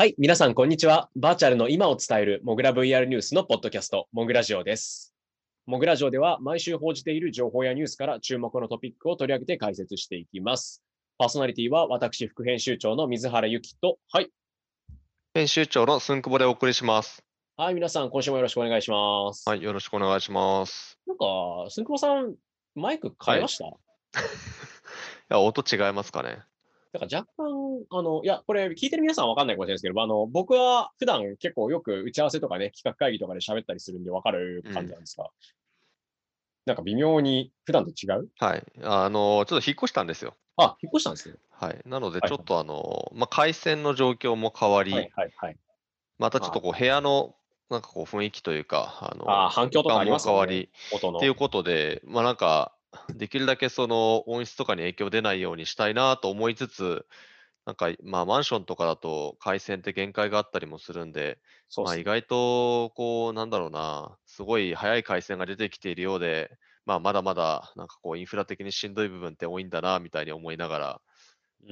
はい、皆さん、こんにちは。バーチャルの今を伝えるモグラ VR ニュースのポッドキャスト、モグラジオです。モグラジオでは毎週報じている情報やニュースから注目のトピックを取り上げて解説していきます。パーソナリティは私、副編集長の水原由紀と、はい。編集長のすんくぼでお送りします。はい、皆さん、今週もよろしくお願いします。はい、よろしくお願いします。なんか、すんくぼさん、マイク変えました、いや、音違いますかね。なんか若干、あの、いや、これ聞いてる皆さんはわかんないかもしれないですけど、あの、僕は普段結構よく打ち合わせとかね、企画会議とかで喋ったりするんでわかる感じなんですが、なんか微妙に普段と違う？はい。あの、ちょっと引っ越したんですよ。あ、引っ越したんですね。はい。なので、はいちょっとあの、まあ、回線の状況も変わり、はいはいはい。またちょっとこう、部屋の、なんかこう、雰囲気というか、あの、あー反響とかありますよね変わり。っていうことで、まあなんか、できるだけその音質とかに影響出ないようにしたいなと思いつつ、なんか、まあマンションとかだと回線って限界があったりもするんで、そうまあ意外と、こう、なんだろうな、すごい速い回線が出てきているようで、まあまだまだ、なんかこう、インフラ的にしんどい部分って多いんだな、みたいに思いながら、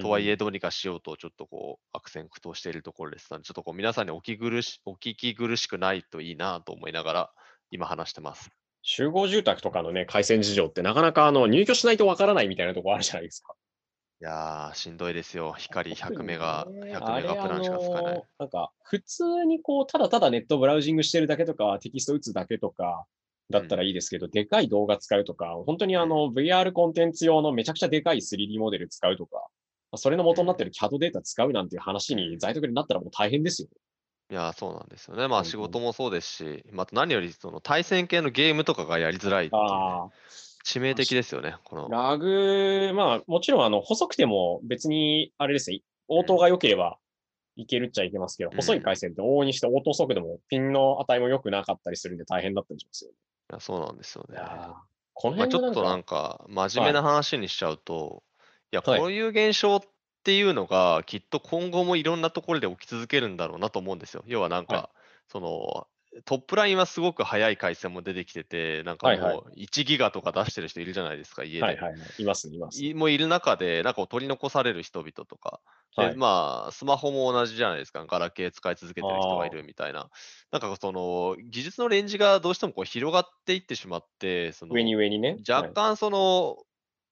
とはいえどうにかしようと、ちょっとこう、悪戦苦闘しているところです。ので、ちょっとこう、皆さんにお聞き苦しお聞き苦しくないといいなと思いながら、今話してます。集合住宅とかのね、回線事情ってなかなかあの入居しないとわからないみたいなところあるじゃないですか。いやー、しんどいですよ。光100メガ、特にね100メガプランしか使えないあの。なんか、普通にこう、ただただネットブラウジングしてるだけとか、テキスト打つだけとか、だったらいいですけど、でかい動画使うとか、本当にあの、VR コンテンツ用のめちゃくちゃでかい 3D モデル使うとか、まあそれの元になってる CAD データ使うなんていう話に在宅になったらもう大変ですよ。いやー、そうなんですよね。まあ仕事もそうですし、また何よりその対戦系のゲームとかがやりづらいっていうね、ああ。致命的ですよね。この、ラグ、まあ、もちろん、あの、細くても別に、あれですね、応答が良ければいけるっちゃいけますけど、うん細い回線って往々にして応答速度もピンの値も良くなかったりするんで大変だったりしますよね。いやそうなんですよね。いやーこのまあ、ちょっとなんか、真面目な話にしちゃうと、い、や、はいこういう現象っていうのが、きっと今後もいろんなところで起き続けるんだろうなと思うんですよ。要はなんか、はその、トップラインはすごく速い回線も出てきてて、なんかもう1ギガとか出してる人いるじゃないですか、家で。はいはいはい、いますね、います。いもういる中で、なんか取り残される人々とか、ではい。まあ、スマホも同じじゃないですか、ガラケー使い続けてる人がいるみたいな、なんかその技術のレンジがどうしてもこう広がっていってしまって、その上に上にね。若干その、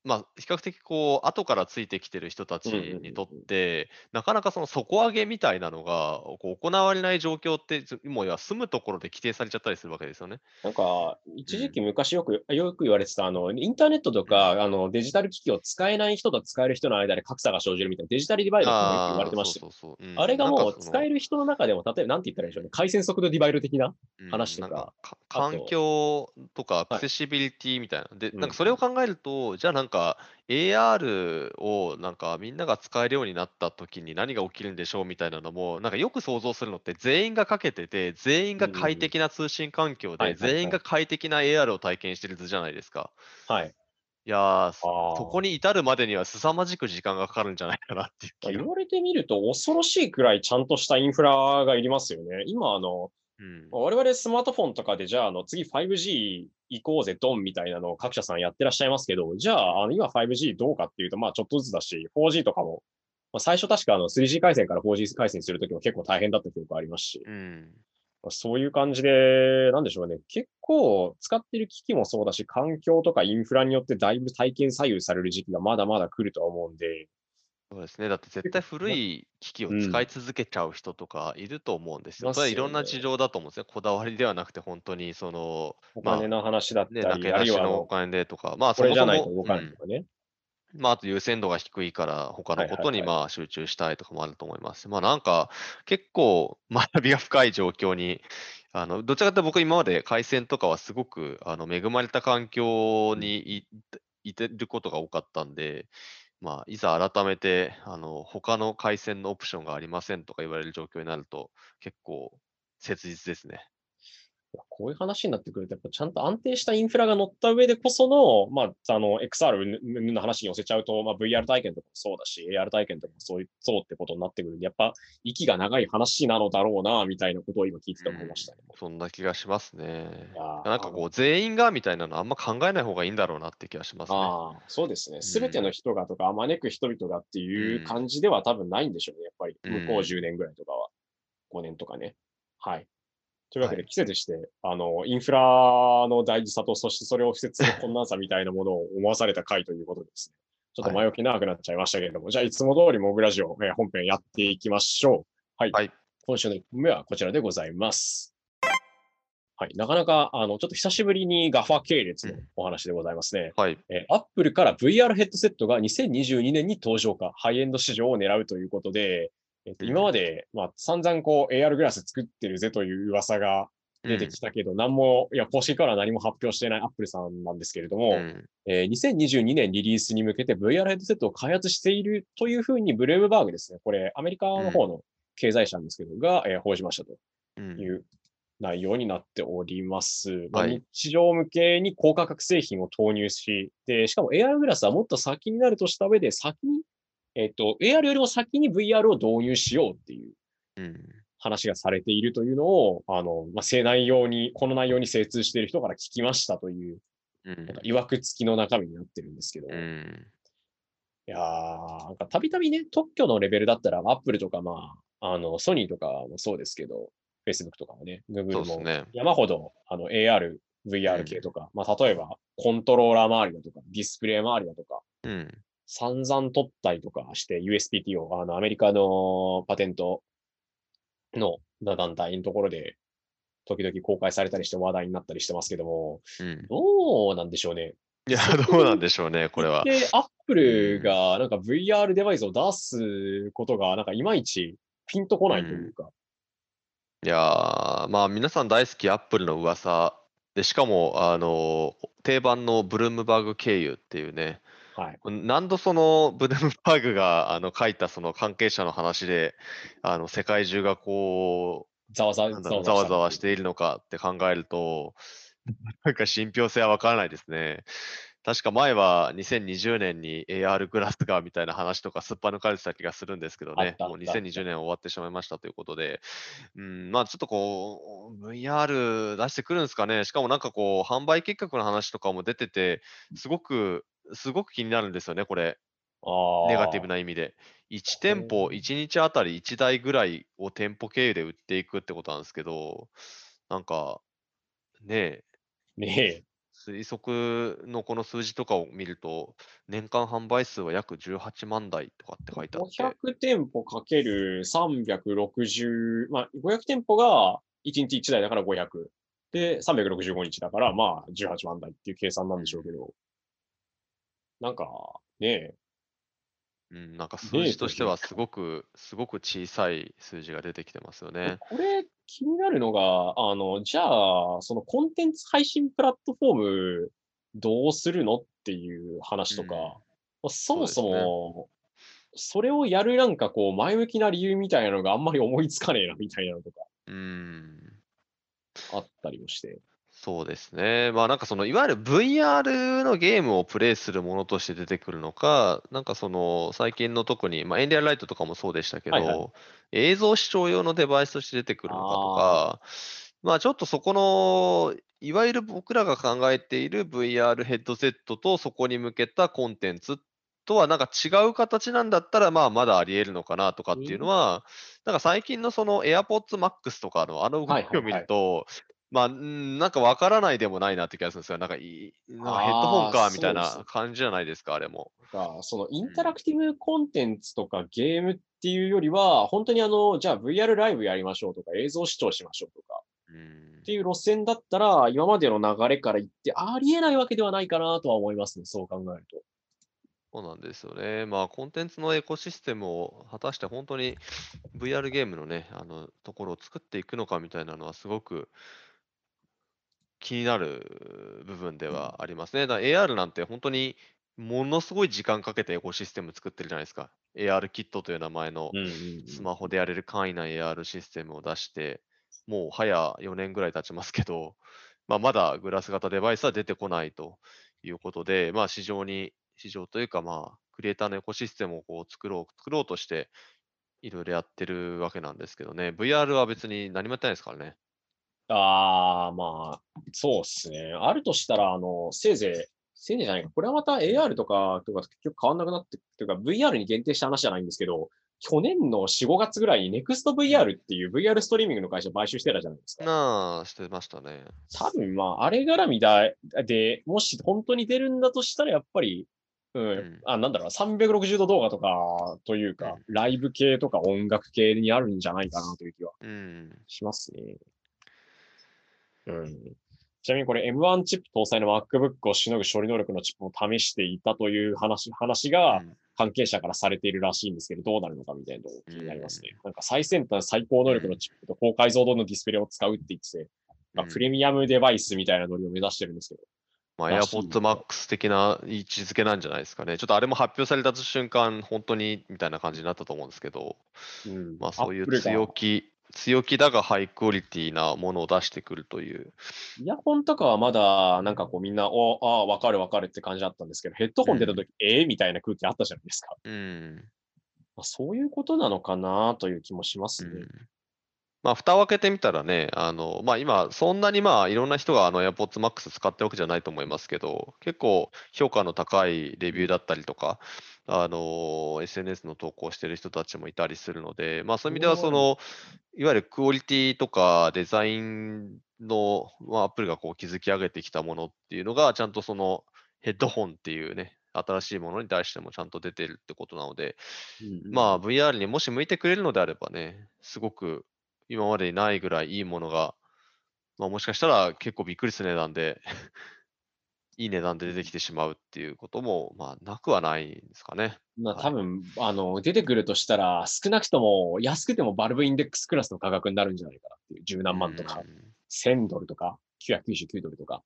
まあ、比較的こう後からついてきてる人たちうんうんうんうん。にとって、なかなかその底上げみたいなのがこう行われない状況って、ずもう住むところで規定されちゃったりするわけですよね。なんか、一時期昔よく、よく言われてた、あの、インターネットとか、あの、デジタル機器を使えない人と使える人の間で格差が生じるみたいな、デジタルディバイドって言われてましたあれがもう使える人の中でも、例えばなんて言ったらいいでしょうね、回線速度ディバイド的なうん話とかなんか環境とかアはい。クセシビリティみたいな。で、うんなんかそれを考えると、じゃあなんか AR をなんかみんなが使えるようになった時に何が起きるんでしょうみたいなのも、なんかよく想像するのって全員がかけてて、全員が快適な通信環境で、全員が快適な AR を体験してる図じゃないですか。はい。いやそこに至るまでには凄まじく時間がかかるんじゃないかなっていう言われてみると恐ろしいくらいちゃんとしたインフラがいりますよね。今、あの、うん。我々スマートフォンとかで、じゃあ、あの、次 5G 行こうぜ、ドンみたいなのを各社さんやってらっしゃいますけど、じゃあ、あの、今 5G どうかっていうと、まあ、ちょっとずつだし、4G とかも、まあ、最初確かあの 3G 回線から 4G 回線するときも結構大変だった記憶ありますし、うん。まあそういう感じで、なんでしょうね。結構使ってる機器もそうだし、環境とかインフラによってだいぶ体験左右される時期がまだまだ来るとは思うんで、そうですね。だって絶対古い機器をうん使い続けちゃう人とかいると思うんですよ。それはいろんな事情だと思うんですよ。こだわりではなくて本当にその、おまあ金の話だったね、り、なけあるいはのおの、金でとか、まあこれじゃないと動かないとかね。うんまああと優先度が低いから他のことにまあ集中したいとかもあると思います。まあなんか結構 学びが深い状況に、あのどちらかというと僕今まで回線とかはすごくあの恵まれた環境にいいてることが多かったんで、まあ、いざ改めて、あの、他の回線のオプションがありませんとか言われる状況になると、結構切実ですね。こういう話になってくると、やっぱちゃんと安定したインフラが乗った上でこその、まあ、あの、XR の話に寄せちゃうと、まあ、VR 体験とかもそうだし、AR 体験とかもそういう、そうってことになってくるんで、やっぱ、息が長い話なのだろうな、みたいなことを今聞いてて思いましたね。そんな気がしますねなんかこう、全員がみたいなのあんま考えない方がいいんだろうなって気がしますね。ああ、そうですね。すべての人がとか、招く人々がっていううん感じでは多分ないんでしょうね、やっぱり。うん向こう10年ぐらいとかは。5年とかね。はい。というわけで、はい季節して、あの、インフラの大事さと、そしてそれを敷設する困難さみたいなものを思わされた回ということでですね。ちょっと前置き長くなっちゃいましたけれども、じゃあ、いつも通りモグラジオ、えー本編やっていきましょう。はい。はい今週の1本目はこちらでございます。はい。なかなか、あの、ちょっと久しぶりにガファ系列のお話でございますね。はい。えー、アップルから VR ヘッドセットが2022年に登場か、ハイエンド市場を狙うということで、えっとうん。今まで、まあ、散々こう AR グラス作ってるぜという噂が出てきたけど、何も、いや、公式からは何も発表していないアップルさんなんですけれども、うん。えー2022年リリースに向けて VR ヘッドセットを開発しているというふうにブルームバーグですね、これアメリカの方の経済誌なんですけど、が、えー報じましたとうん。いう内容になっております。まあはい。日常向けに高価格製品を投入し、で、しかも AR グラスはもっと先になるとした上で、先に、えっ、と、AR よりも先に VR を導入しようっていううん。話がされているというのを、あの、まあ、せ内容に、この内容に精通している人から聞きましたという、うん。なんか、曰く付きの中身になってるんですけど、うん。いやー、なんかたびたびね、特許のレベルだったら、アップルとか、まあ、あの、ソニーとかもそうですけど、Facebook とかもね、Google も。山ほど、あの、AR、VR 系とか、まあ、例えば、コントローラー周りだとか、ディスプレイ周りだとか、うん。散々取ったりとかして、USPTO、あの、アメリカのパテントの団体のところで、時々公開されたりして話題になったりしてますけども、うん。どうなんでしょうね。いや、どうなんでしょうね、これは。で、アップルがなんか VR デバイスを出すことが、なんかいまいちピンとこないというか。いやー、まあ皆さん大好きアップルの噂で、しかも、あの、定番のブルームバーグ経由っていうね、はい。何度そのブルームバーグがあの書いたその関係者の話で、あの世界中がこざわざう、なんだろうざわざわしているのかって考えると、なんか信憑性はわからないですね。確か前は2020年に AR グラスがみたいな話とかすっぱ抜かれてた気がするんですけどね、もうあったあったあった。2020年終わってしまいましたということで、うん、まあちょっとこう、VR 出してくるんですかね、しかもなんかこう、販売計画の話とかも出てて、すごく、すごく気になるんですよね、これ。あネガティブな。な意味で。1店舗、1日あたり1台ぐらいを店舗経由で売っていくってことなんですけど、なんか、ねえ、ねえ。推測のこの数字とかを見ると、年間販売数は約18万台とかって書いてあって、500店舗かける360、まあ、500店舗が1日1台だから500。で、365日だから、まあ、18万台っていう計算なんでしょうけど、なんか、ねえ、うん、なんか数字としてはすごく、すごく小さい数字が出てきてますよね。これ気になるのが、あの、じゃあ、そのコンテンツ配信プラットフォームどうするのっていう話とか、うんまあそもそも、それをやるなんかこう前向きな理由みたいなのがあんまり思いつかねえなみたいなのとかうん。あったりもして。そうですね。まあなんかそのいわゆる VR のゲームをプレイするものとして出てくるのか、なんかその最近の特に、まあ、エンリアライトとかもそうでしたけど、はいはい。映像視聴用のデバイスとして出てくるのかとか、まあちょっとそこの、いわゆる僕らが考えている VR ヘッドセットとそこに向けたコンテンツとはなんか違う形なんだったら、まあまだあり得るのかなとかっていうのは、なんか最近のその AirPods Max とかのあの動きを見ると、まあ、うんなんかわからないでもないなって気がするんですよ。なんかいい、なんかヘッドホンかみたいな感じじゃないですか、あれも。がそのインタラクティブコンテンツとかゲームっていうよりは、本当にあの、じゃあ VR ライブやりましょうとか映像視聴しましょうとかうんっていう路線だったら、今までの流れから言ってありえないわけではないかなとは思いますね、そう考えると。そうなんですよね。まあ、コンテンツのエコシステムを果たして本当に VR ゲームのね、あのところを作っていくのかみたいなのはすごく気になる部分ではありますね。だから AR なんて本当にものすごい時間かけてエコシステム作ってるじゃないですか。AR キットという名前のうんうんうんスマホでやれる簡易な AR システムを出して、もう早4年ぐらい経ちますけど、まあ、まだグラス型デバイスは出てこないということで、まあ、市場に、市場というか、まあ、クリエイターのエコシステムをこう作ろう、作ろうとして、いろいろやってるわけなんですけどね、VR は別に何もやってないですからね。ああ、まあ、そうっすね。あるとしたら、あの、せいぜい、せいぜいじゃないか。これはまた AR とかとか結局変わんなくなって、というか VR に限定した話じゃないんですけど、去年の4、5月ぐらいに NEXTVR っていう VR ストリーミングの会社買収してたじゃないですか。なあ、してましたね。多分まあ、あれ絡みだで、もし本当に出るんだとしたら、やっぱり、うん、んあ、なんだろうな、360度動画とかというか、ライブ系とか音楽系にあるんじゃないかなという気はうん。しますね。うん。ちなみにこれ M1 チップ搭載の MacBook をしのぐ処理能力のチップを試していたという話、話がうん。関係者からされているらしいんですけど、どうなるのかみたいなのが気になりますね。なんか最先端最高能力のチップと高解像度のディスプレイを使うって言ってて、まあうんプレミアムデバイスみたいなノリを目指してるんですけど、まあ、AirPods Max 的な位置づけなんじゃないですかね。ちょっとあれも発表された瞬間、本当にみたいな感じになったと思うんですけど、うん。まあそういう強気、強気だがハイクオリティなものを出してくるという。イヤホンとかはまだ、なんかこうみんな、おああ、わかるわかるって感じだったんですけど、ヘッドホン出た時、ええみたいな空気あったじゃないですか。うん。まあ、そういうことなのかなという気もしますね。うんまあ、蓋を開けてみたらね、あの、まあ今、そんなにまあいろんな人があの AirPods Max 使ってるわけじゃないと思いますけど、結構評価の高いレビューだったりとか、あの、SNS の投稿してる人たちもいたりするので、まあそういう意味ではその、いわゆるクオリティとかデザインの、まあ、アップルがこう築き上げてきたものっていうのが、ちゃんとそのヘッドホンっていうね、新しいものに対してもちゃんと出てるってことなので、うんまあ VR にもし向いてくれるのであればね、すごく今までにないぐらいいいものが、まあもしかしたら結構びっくりする値段で、いい値段で出てきてしまうっていうことも、まあなくはないんですかね。まあはい多分、あの、出てくるとしたら、少なくとも、安くてもバルブインデックスクラスの価格になるんじゃないかなっていう、十何万とかう、ん1000ドルとか、999ドルとか。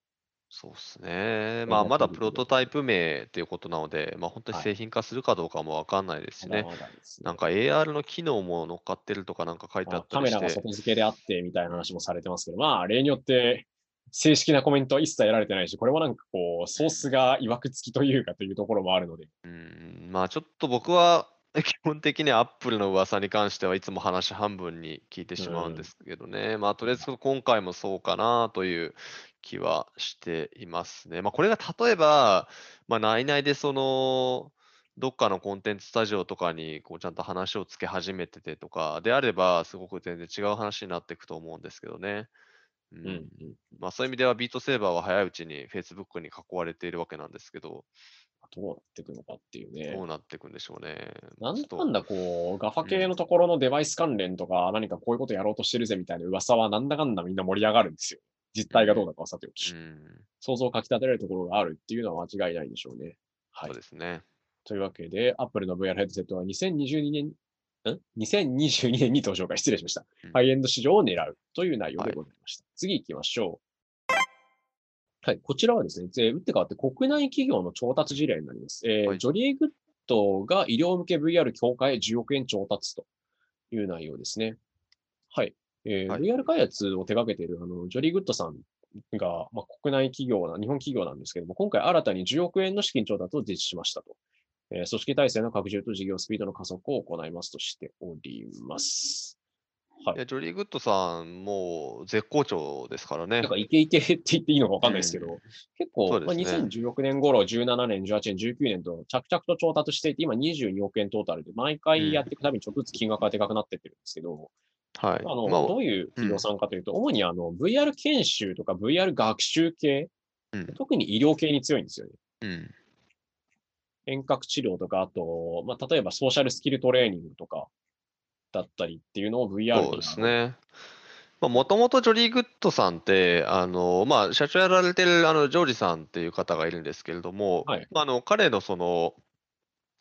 そうですね。んまあまだプロトタイプ名っていうことなので、まあ本当にはい製品化するかどうかもわかんないですしね。まだまだですねなんか AR の機能も乗っかってるとかなんか書いてあまあったりしてカメラが外、付けであってみたいな話もされてますけど、まあ、例によって、正式なコメントは一切得られてないし、これもなんかこう、ソースが曰く付きというかというところもあるので、うん、まあちょっと僕は 基本的に Apple の噂に関してはいつも話半分に聞いてしまうんですけどね。まあとりあえず今回もそうかなという気はしていますね。まあこれが例えば、まあ内々でその、どっかのコンテンツスタジオとかにこうちゃんと話をつけ始めててとかであれば、すごく全然違う話になっていくと思うんですけどね。ううんん、まあそういう意味ではビートセーバーは早いうちに Facebook に囲われているわけなんですけど、どうなっていくのかっていうねどう。なっていくんでしょうね。なんとだかんだこう、ガファ系のところのデバイス関連とか、何かこういうことやろうとしてるぜみたいな噂はなんだかんだみんな盛り上がるんですよ。実態がどうだかはさておき、うん、想像をかき立てられるところがあるっていうのは間違いないでしょうね。はいそう。ですね。というわけで、Apple の VR ヘッドセットは2022年、ん ?2022 年に登場か、失礼しましたうん。ハイエンド市場を狙うという内容でございました。次行きましょう。はい、こちらはですね、ぜ打って変わって国内企業の調達事例になります。えーはいジョリーグッドが医療向け VR 強化へ10億円調達という内容ですね。はい。えーはい VR 開発を手掛けているあのジョリーグッドさんが、まあ、国内企業な、日本企業なんですけども、今回新たに10億円の資金調達を実施しましたと。えー組織体制の拡充と事業スピードの加速を行いますとしております。はいいや、ジョリー・グッドさん、もう絶好調ですからねなん。かイケイケって言っていいのかわかんないですけど、うん結構、まあ、そうですね2016年頃、17年、18年、19年と着々と調達していて、今22億円トータルで、毎回やっていくたびにちょっとずつ金額がでかくなってってるんですけど、はい。あの、まあどういう企業さんかというと、主にあの VR 研修とか VR 学習系、うん特に医療系に強いんですよね。うん。遠隔治療とか、あと、まあ、例えばソーシャルスキルトレーニングとかだったりっていうのを VR そうですね。もともとジョリー・グッドさんって、あのまあ、社長やられてるあのジョージさんっていう方がいるんですけれども、はいまあ、あの彼のその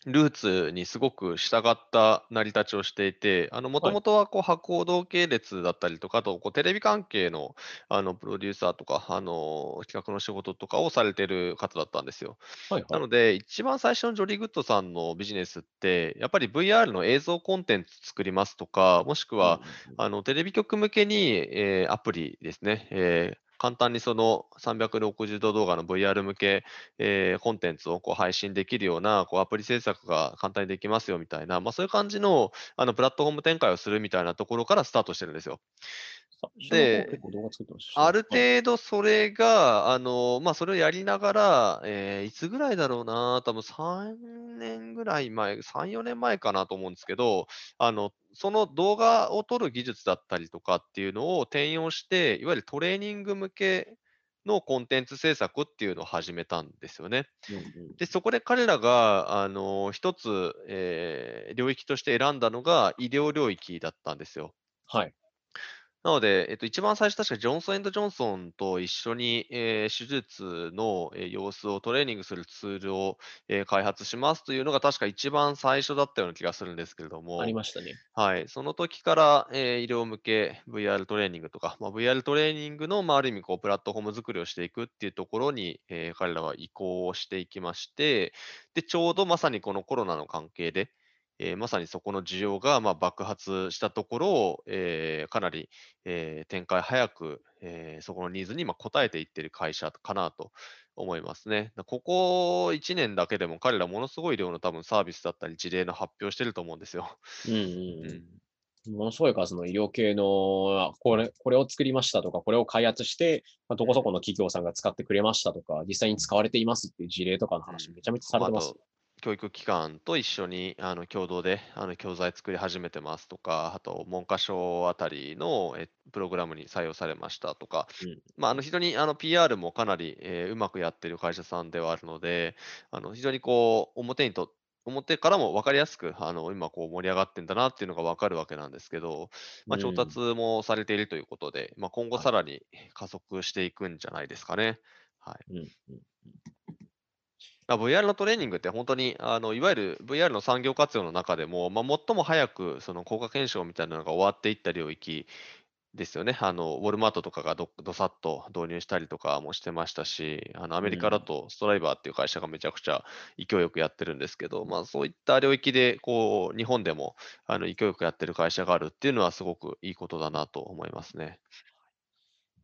ルーツにすごく従った成り立ちをしていて、もともとはこう博報堂系列だったりとか、あとこうテレビ関係のあのプロデューサーとか、あの企画の仕事とかをされてる方だったんですよ。はいは。ないので、一番最初のジョリー・グッドさんのビジネスって、やっぱり VR の映像コンテンツ作りますとか、もしくは、あのテレビ局向けに、えーアプリですね、えー簡単にその360度動画の VR 向け、えーコンテンツをこう配信できるようなこうアプリ制作が簡単にできますよみたいな、まあ、そういう感じのあのプラットフォーム展開をするみたいなところからスタートしてるんですよ。であるはい程度それが、あのまあ、それをやりながら、えーいつぐらいだろうな、多分3年ぐぐらい前、3、4年前かなと思うんですけど、あの、その動画を撮る技術だったりとかっていうのを転用して、いわゆるトレーニング向けのコンテンツ制作っていうのを始めたんですよね。うんうんで、そこで彼らが、あの、一つ、えー領域として選んだのが医療領域だったんですよ。はい。なので、えっと、一番最初、確かジョンソンジョンソンと一緒に、えー手術の、えー様子をトレーニングするツールを、えー開発しますというのが確か一番最初だったような気がするんですけれども、ありましたね。はい、その時から、えー医療向け VR トレーニングとか、まあ、VR トレーニングの、まあ、ある意味こうプラットフォーム作りをしていくっていうところに、えー彼らは移行をしていきまして、で、ちょうどまさにこのコロナの関係で、えーまさにそこの需要がまあ爆発したところを、えーかなり、えー展開早く、えーそこのニーズに今応えていっている会社かなと思いますね。だここ1年だけでも彼らものすごい量の多分サービスだったり事例の発表してると思うんですよ。うんうんうん。ものすごい数の医療系の、これ、これを作りましたとか、これを開発して、まあ、どこそこの企業さんが使ってくれましたとか、実際に使われていますっていう事例とかの話、うんめちゃめちゃされてますあ。と教育機関と一緒にあの共同であの教材作り始めてますとか、あと文科省あたりのえプログラムに採用されましたとか、うん。まあ、あの非常にあの PR もかなり、えーうまくやってる会社さんではあるので、あの非常にこう表にと表からも分かりやすくあの今こう盛り上がってんだなっていうのが分かるわけなんですけど、まあ、うん。調達もされているということで、まあ、今後はい。さらに加速していくんじゃないですかね。はい。うんうんまあ VR のトレーニングって本当にあのいわゆる VR の産業活用の中でも、まあ、最も早くその効果検証みたいなのが終わっていった領域ですよね。あのウォルマートとかがどどさっと導入したりとかもしてましたし、あのアメリカだとストライバーっていう会社がめちゃくちゃ勢いよくやってるんですけど、まあ、そういった領域でこう日本でもあの勢いよくやってる会社があるっていうのはすごくいいことだなと思いますね。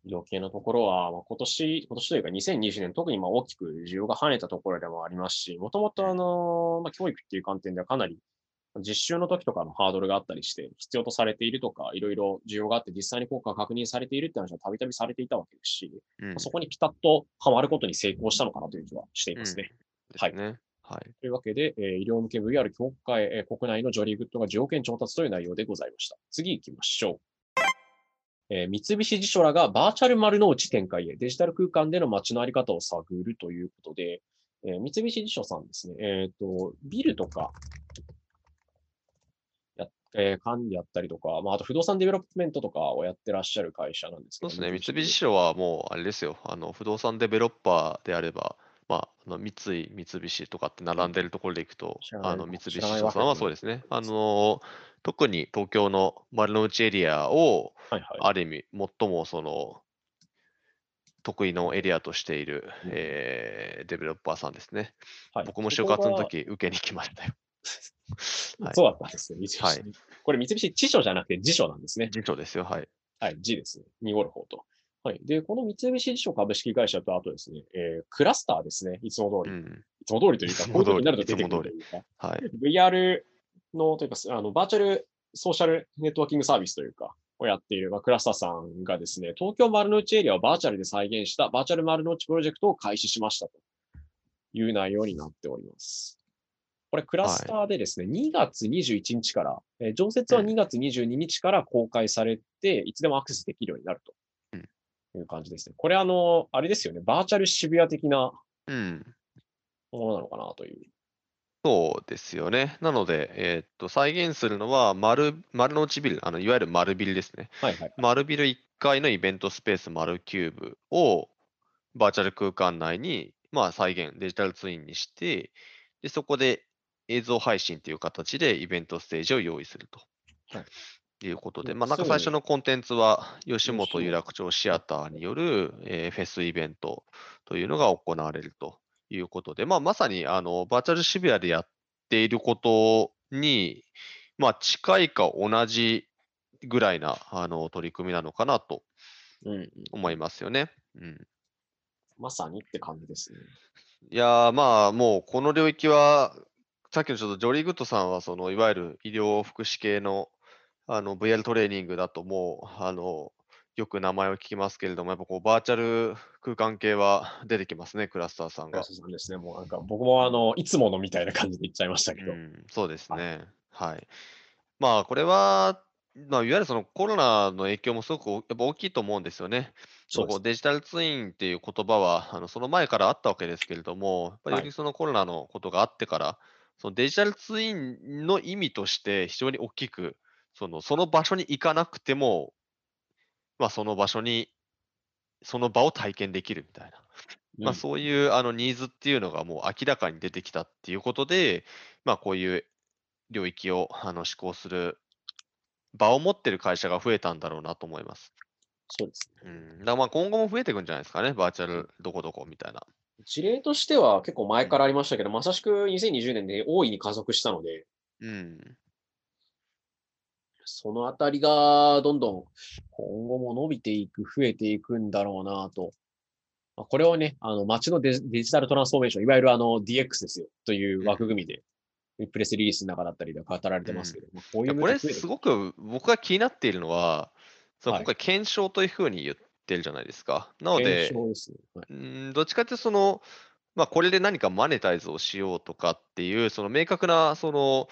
医療系のところは、まあ、今年、今年というか2020年、特にまあ大きく需要が跳ねたところでもありますし、もともとあの、まあ、教育っていう観点ではかなり実習の時とかのハードルがあったりして、必要とされているとか、いろいろ需要があって実際に効果が確認されているって話はたびたびされていたわけですし、うんまあそこにピタッとはまることに成功したのかなという気はしていますね。ですね。はい。というわけで、えー医療向け VR 強化、えー国内のジョリーグッドが10億円調達という内容でございました。次行きましょう。えー三菱地所らがバーチャル丸の内展開へデジタル空間での街のあり方を探るということで、えー三菱地所さんですね、えっ、と、ビルとか、やえー管理やったりとか、まあ、あと不動産デベロップメントとかをやってらっしゃる会社なんですけど。そうですね、三菱地所はもう、あれですよ、あの不動産デベロッパーであれば、まあ、あの三井、三菱とかって並んでるところでいくとあの三菱地所さんはそうですね、あの特に東京の丸の内エリアを、はいはい。ある意味、最もその得意のエリアとしている、うんえーデベロッパーさんですね。はい僕も就活の時、受けに来ましたよ。はいそうだったんですね。三菱はいこれ三菱地所じゃなくて辞書なんですね。次長ですよ、はい。はい、G ですね。濁る方と。はい。で、この三菱地所株式会社と、あとですね、えークラスターですね。いつも通り。いうん。つも通りというか、いつも通りこういう時になると出てくるというか、はい。VR の、というか、あの、バーチャルソーシャルネットワーキングサービスというか、をやっている、まあ、クラスターさんがですね、東京丸の内エリアをバーチャルで再現したバーチャル丸の内プロジェクトを開始しましたという内容になっております。これ、クラスターでですね、2月21日から、えー常設はうん2月22日から公開されて、いつでもアクセスできるようになるうんという感じですね。これ、あの、あれですよね、バーチャル渋谷的なうん。ものなのかなという。そうですよね。なので、えーっと、再現するのは丸、丸の内ビル、あのいわゆる丸ビルですね。はいはい。丸ビル1階のイベントスペース丸キューブをバーチャル空間内に、まあ、再現、デジタルツインにして、でそこで映像配信という形でイベントステージを用意すると。はいいうことで、うんまあ、なんか最初のコンテンツは、吉本吉本有楽町シアターによる、えーフェスイベントというのが行われるということで、まあ、まさにあのバーチャル渋谷でやっていることに、まあ、近いか同じぐらいなあの取り組みなのかなとうんうん、思いますよね。うん、まさにって感じですね。いやー、まあ、もうこの領域は、さっきのちょっとジョリー・グッドさんは、そのいわゆる医療福祉系のあの VR トレーニングだと、もうあのよく名前を聞きますけれども、やっぱこうバーチャル空間系は 出てきますね、クラスターさんが。クラスターさんですね。もうなんか僕もあの、いつものみたいな感じで言っちゃいましたけど。うん、そうですね。はい。まあ、これは、まあ、いわゆるそのコロナの影響もすごくやっぱ大きいと思うんですよね。そうデジタルツインっていう言葉は、あのその前からあったわけですけれども、やっぱりよりそのコロナのことがあってから、そのデジタルツインの意味として非常に大きく、そのその場所に行かなくても、まあ、その場所に、その場を体験できるみたいな、まあ、うんそういうあのニーズっていうのがもう明らかに出てきたっていうことで、まあ、こういう領域をあの施行する場を持ってる会社が増えたんだろうなと思います。そうですね。うん、だまあ今後も増えていくんじゃないですかね、バーチャルどこどこみたいな。事例としては結構前からありましたけど、まさしく2020年で大いに加速したので、うん。そのあたりがどんどん今後も伸びていく、増えていくんだろうなと。まあこれをね、あの、街のデジタルトランスフォーメーション、いわゆるあの DX ですよ、という枠組みで、プレスリリースの中だったりでは語られてますけど、まあこういうこれすごく僕が気になっているのは、そのはい今回検証というふうに言ってるじゃないですか。なので、ですね。はいうんどっちかってその、まあ、これで何かマネタイズをしようとかっていう、その明確なその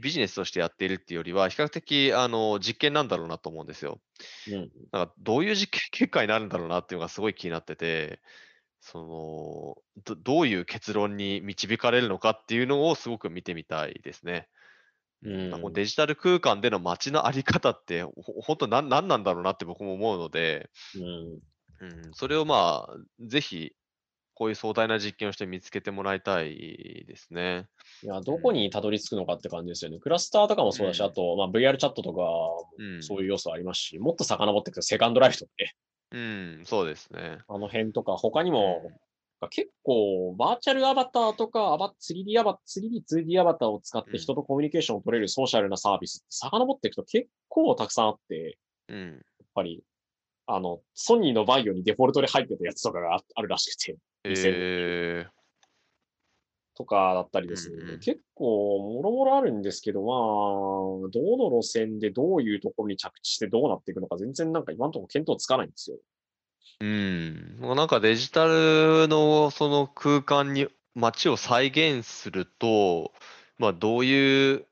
ビジネスとしてやっているっていうよりは、比較的あの実験なんだろうなと思うんですよ。うんなんかどういう実験結果になるんだろうなっていうのがすごい気になってて、そのどどういう結論に導かれるのかっていうのをすごく見てみたいですね。うんデジタル空間での街のあり方って、ほ本当なんなんなんだろうなって僕も思うので、うんうん、それをまあ、ぜひ、こういう壮大な実験をして見つけてもらいたいですね。いや、どこにたどり着くのかって感じですよね。クラスターとかもそうだし、うん。あと、まあ、VR チャットとかそういう要素ありますし、もっと遡っていくとセカンドライフとかね、うん、そうですね。あの辺とか、他にも、結構、バーチャルアバターとか、アバ 3D アバ、3D、2D アバターを使って人とコミュニケーションを取れるソーシャルなサービスって遡っていくと結構たくさんあって、やっうん、ぱり、あの、ソニーのバイオにデフォルトで入ってたやつとかがああるらしくて、えとかだったりですね。うんうん結構、もろもろあるんですけど、まあ、どの路線でどういうところに着地してどうなっていくのか、全然なんか今のところ見当つかないんですよ。ー、うん、もうなんかデジタルのその空間に街を再現すると、まあ、どういう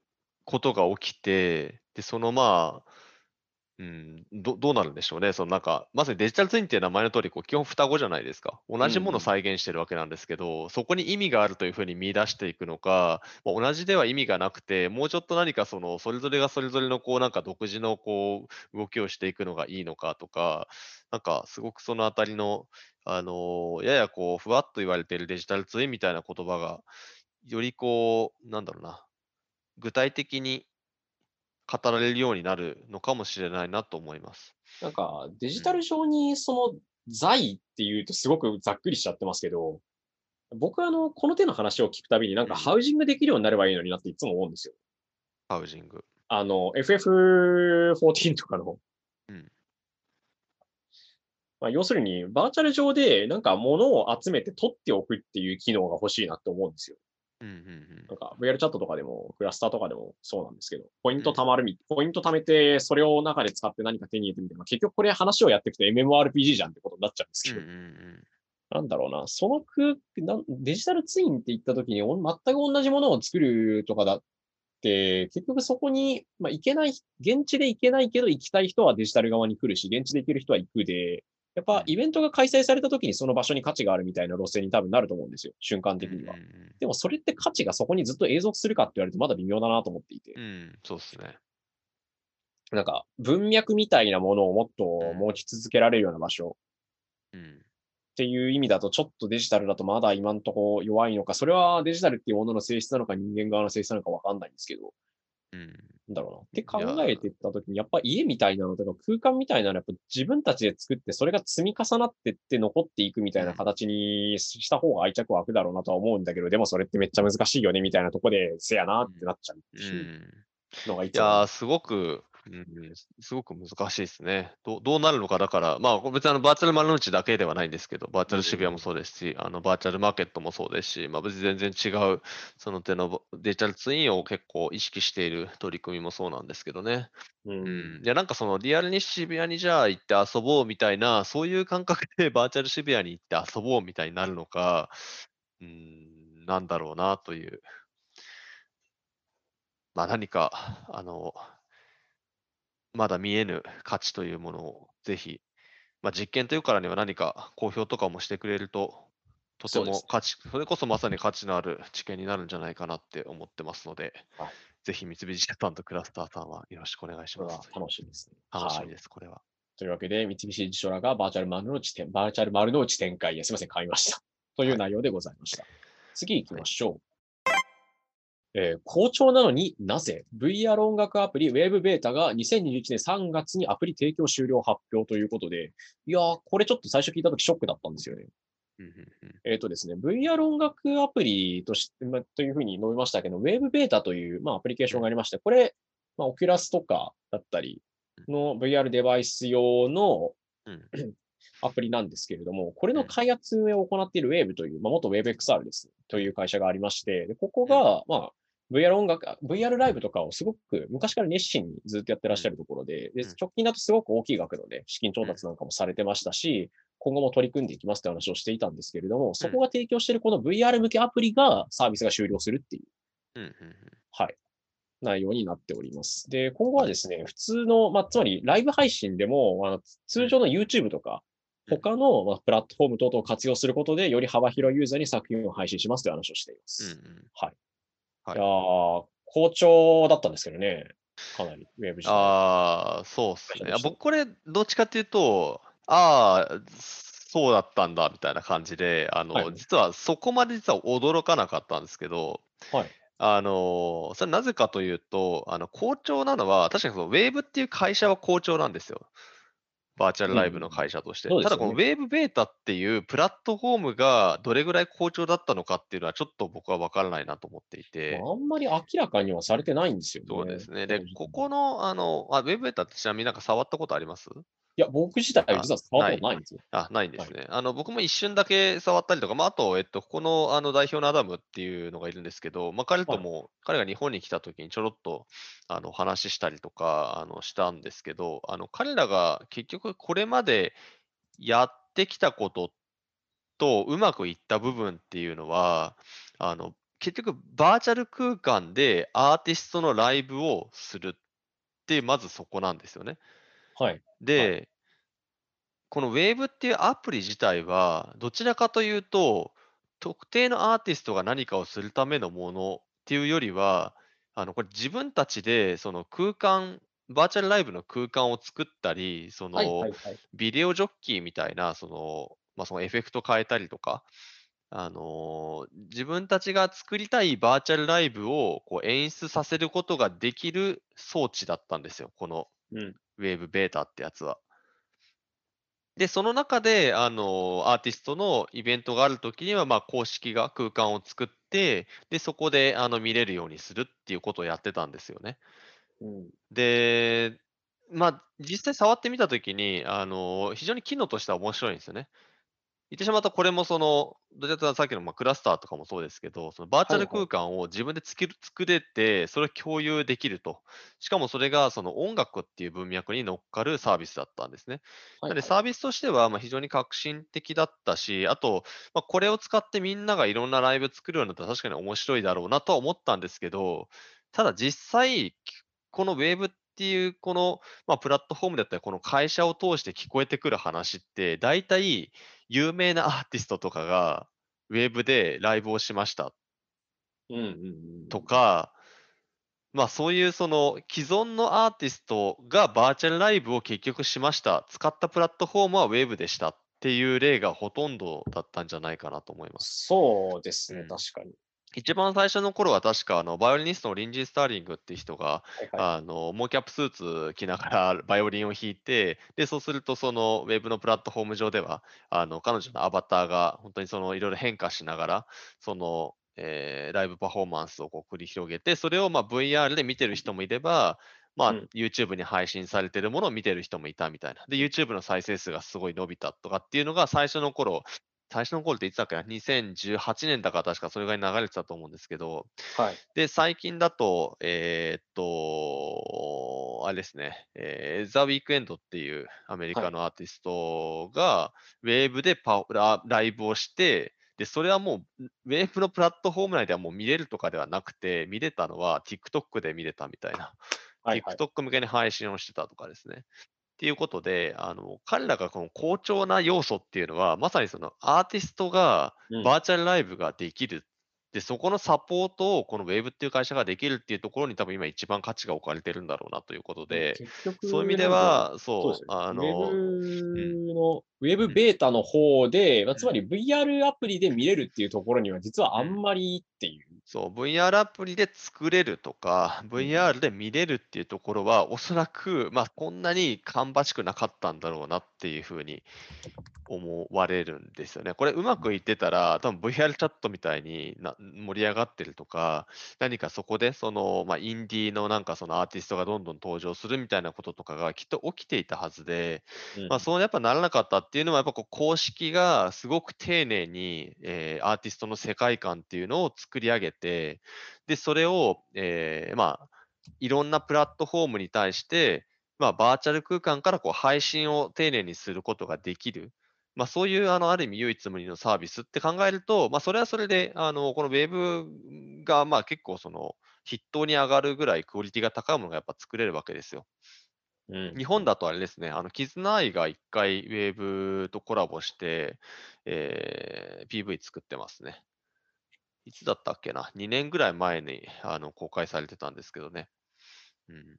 ことが起きて、で、そのまあ、うん、どどうなるんでしょうね。そのなんか、まさにデジタルツインっていう名前の通り、こう基本双子じゃないですか。同じものを再現してるわけなんですけど、そこに意味があるというふうに見出していくのか、まあ同じでは意味がなくて、もうちょっと何かその、それぞれがそれぞれのこう、なんか独自のこう、動きをしていくのがいいのかとか、なんかすごくそのあたりの、あのーややこう、ふわっと言われているデジタルツインみたいな言葉が、よりこう、なんだろうな、具体的に語られるようになるのかもしれないなと思います。なんか、デジタル上にその財っていうとすごくざっくりしちゃってますけど、僕はあの、この手の話を聞くたびになんかうんハウジングできるようになればいいのになっていつも思うんですよ。ハウジング。あの、FF14 とかの。うんまあ、要するに、バーチャル上でなんか物を集めて取っておくっていう機能が欲しいなって思うんですよ。うんうんなん。か VR チャットとかでも、クラスターとかでもそうなんですけど、ポイント貯まるみ、ポイント貯めて、それを中で使って何か手に入れてみて、まあ、結局これ話をやっていくと MMORPG じゃんってことになっちゃうんですけど、うんうんうん。なんだろうな、その空なんデジタルツインって言った時にお全く同じものを作るとかだって、結局そこに、まあ、行けない、現地で行けないけど行きたい人はデジタル側に来るし、現地で行ける人は行くで、やっぱイベントが開催された時にその場所に価値があるみたいな路線に多分なると思うんですよ、瞬間的には。でもそれって価値がそこにずっと永続するかって言われるとまだ微妙だなと思っていてう。ん、そうですね。なんか文脈みたいなものをもっと持ち続けられるような場所うん。っていう意味だとちょっとデジタルだとまだ今んとこ弱いのか、それはデジタルっていうものの性質なのか人間側の性質なのかわかんないんですけど、うん。なんだろうな。って考えてたときに、やっぱ家みたいなのとか空間みたいなのやっぱ自分たちで作って、それが積み重なってって残っていくみたいな形にした方が愛着湧くだろうなとは思うんだけど、でもそれってめっちゃ難しいよねみたいなとこで、せやなってなっちゃうってう。いうんのがいやー、すごくうん、すごく難しいですね。どうどうなるのか、だから、まあ、別にあのバーチャル丸の内だけではないんですけど、バーチャル渋谷もそうですし、あのバーチャルマーケットもそうですし、まあ、別に全然違う、その手のデジタルツインを結構意識している取り組みもそうなんですけどね。ううんん、いや、なんかそのリアルに渋谷にじゃあ行って遊ぼうみたいな、そういう感覚で バーチャル渋谷に行って遊ぼうみたいになるのか、うん、なんだろうなという。まあ何か、あの、まだ見えぬ価値というものをぜひ、まあ、実験というからには何か公表とかもしてくれると、とても価値、それこそまさに価値のある知見になるんじゃないかなって思ってますので、はいぜひ三菱ジャパンとクラスターさんはよろしくお願いします。楽しみですね。はい楽しみです、これは。というわけで、三菱地所らがバーチャル丸の内展、バーチャル丸の内展開へ、すみません、買いました。という内容でございました。次行きましょう。えー好調なのになぜ ?VR 音楽アプリ Web ベータが2021年3月にアプリ提供終了発表ということで、いやー、これちょっと最初聞いたときショックだったんですよね。えっ、とですね、VR 音楽アプリとして、まあというふうに述べましたけど、Wave ベータという、まあ、アプリケーションがありまして、これ、まあ、オキュラスとかだったりの VR デバイス用のうん。アプリなんですけれども、これの開発運営を行っている Wave という、まあ、元 WaveXR です、という会社がありまして、でここが、まあ、VR 音楽、VR ライブとかをすごく昔から熱心にずっとやってらっしゃるところで、でうん。直近だとすごく大きい額のね、資金調達なんかもされてましたし、今後も取り組んでいきますって話をしていたんですけれども、そこが提供しているこの VR 向けアプリがサービスが終了するっていう、うんうんはい、内容になっております。で、今後はですね、普通の、まあ、つまりライブ配信でも、あの通常の YouTube とか、うん。他のまあプラットフォーム等々を活用することで、より幅広いユーザーに作品を配信しますという話をしていまうんす。うん。はい。はいいやー好調だったんですけどね、かなり、ウェブ。ああ、そうっすね。僕これ、どっちかっていうと、ああ、そうだったんだみたいな感じで、あの、はい実はそこまで実は驚かなかったんですけど、はい。あの、それなぜかというと、あの、好調なのは、確かにそのウェーブっていう会社は好調なんですよ。バーチャルライブの会社として。うんうんうんただ、このウェーブベータっていうプラットフォームがどれぐらい好調だったのかっていうのは、ちょっと僕は分からないなと思っていて。まああんまり明らかにはされてないんですよね。そうですね。でここの、あの、あウェブベータってちなみになんか触ったことあります？いや、僕自体実は触ったことないんですよ。あ、ないんですね。あの、僕も一瞬だけ触ったりとか、まあ、あと、えっと、ここの、あの、代表のアダムっていうのがいるんですけど、まあ、彼とも、彼が日本に来た時にちょろっと、あの、話したりとか、あの、したんですけど、あの、彼らが結局これまでやってきたこととうまくいった部分っていうのは、あの、結局、バーチャル空間でアーティストのライブをするって、まずそこなんですよね。はい。で、この Wave っていうアプリ自体は、どちらかというと、特定のアーティストが何かをするためのものっていうよりは、あのこれ自分たちでその空間、バーチャルライブの空間を作ったり、そのはい、はい、はい。ビデオジョッキーみたいな、その、まあ、そのエフェクト変えたりとか、あのー自分たちが作りたいバーチャルライブをこう演出させることができる装置だったんですよ、このうん。ウェーブベータってやつは。で、その中で、あの、アーティストのイベントがあるときには、まあ、公式が空間を作って、で、そこで、あの、見れるようにするっていうことをやってたんですよね。うん。で、まあ、実際触ってみたときに、あの、非常に機能としては面白いんですよね。言ってしまうと、これもその、どちらかというとさっきのまあクラスターとかもそうですけど、そのバーチャル空間を自分で作る作れて、それを共有できると。しかもそれがその音楽っていう文脈に乗っかるサービスだったんですね。でサービスとしてはまあ非常に革新的だったし、あと、まあ、これを使ってみんながいろんなライブ作るようになったら確かに面白いだろうなとは思ったんですけど、ただ実際、このウェーブっていうこの、まあ、プラットフォームだったり、この会社を通して聞こえてくる話って、大体有名なアーティストとかがウェーブでライブをしましたうんうんうん。とか、まあそういうその既存のアーティストがバーチャルライブを結局しました。使ったプラットフォームはウェブでしたっていう例がほとんどだったんじゃないかなと思います。そうですね、うん確かに。一番最初の頃は確かあのバイオリニストのリンジー・スターリングっていう人がはいはい。あのモーキャップスーツ着ながらバイオリンを弾いて、でそうするとそのウェブのプラットフォーム上ではあの彼女のアバターが本当にそのいろいろ変化しながらその、えーライブパフォーマンスをこう繰り広げて、それをまあ VR で見てる人もいれば、まあ、うん YouTube に配信されてるものを見てる人もいたみたいな。で、YouTube の再生数がすごい伸びたとかっていうのが最初の頃、最初の頃っていつだっけな ?2018 年だから確かそれぐらい流れてたと思うんですけど、はい。で、最近だと、えーっと、あれですね、えー、ザ・ウィークエンドっていうアメリカのアーティストが、ウェーブでパフラライブをして、で、それはもう、ウェーブのプラットフォーム内ではもう見れるとかではなくて、見れたのは TikTok で見れたみたいな。はい、はい。TikTok 向けに配信をしてたとかですね。っていうことで、あの彼らがこの好調な要素っていうのは、まさにそのアーティストがうんバーチャルライブができる。で、そこのサポートをこの Wave っていう会社ができるっていうところに多分今一番価値が置かれてるんだろうなということで、そういう意味では、そう。あの、ウェブの、ウェブベータの方で、まあつまり VR アプリで見れるっていうところには、実はあんまりっていう。そう、VR アプリで作れるとか、ん VR で見れるっていうところは、おそらく、まあ、こんなに芳しくなかったんだろうなっていうふうに思われるんですよね。これ、うまくいってたら、多分 VR チャットみたいにな盛り上がってるとか、何かそこで、その、まあ、インディーのなんかそのアーティストがどんどん登場するみたいなこととかがきっと起きていたはずで、うんまあ、そうやっぱならなかったっていうのは、やっぱこう公式がすごく丁寧に、えーアーティストの世界観っていうのを作り上げて、で、それを、えーまあ、いろんなプラットフォームに対して、まあ、バーチャル空間からこう配信を丁寧にすることができる。まあ、そういう、あの、ある意味唯一無二のサービスって考えると、まあ、それはそれで、あの、このウェブが、まあ、結構その、筆頭に上がるぐらいクオリティが高いものがやっぱ作れるわけですよ。うん日本だとあれですね、あの、キズナアイが一回ウェーブとコラボして、えー PV 作ってますね。いつだったっけな ?2 年ぐらい前にあの公開されてたんですけどね。うん、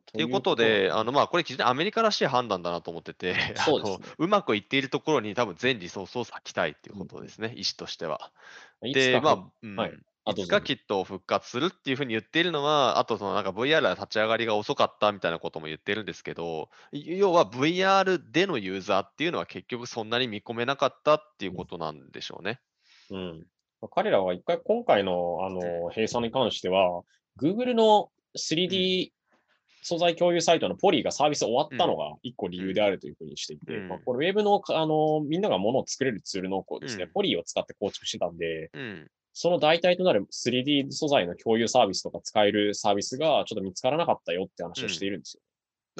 ということで、あのまあ、これ、にアメリカらしい判断だなと思ってて、あ そうです。のうまくいっているところに多分全リソースを割きたいっていうことですね、意思としては。で、まあ、うん。はいあいつかきっと復活するっていうふうに言っているのは、あとそのなんか VR の立ち上がりが遅かったみたいなことも言ってるんですけど、い要は VR でのユーザーっていうのは結局そんなに見込めなかったっていうことなんでしょうね。うん。彼らは一回今回のあの閉鎖に関しては、Google の 3D 素材共有サイトのポリがサービス終わったのが一個理由であるというふうにしていて、うんまあ、これウェブのあのみんながものを作れるツールのこうですね、うんポリを使って構築してたんで、うん。その代替となる 3D 素材の共有サービスとか使えるサービスがちょっと見つからなかったよって話をしているんですよ。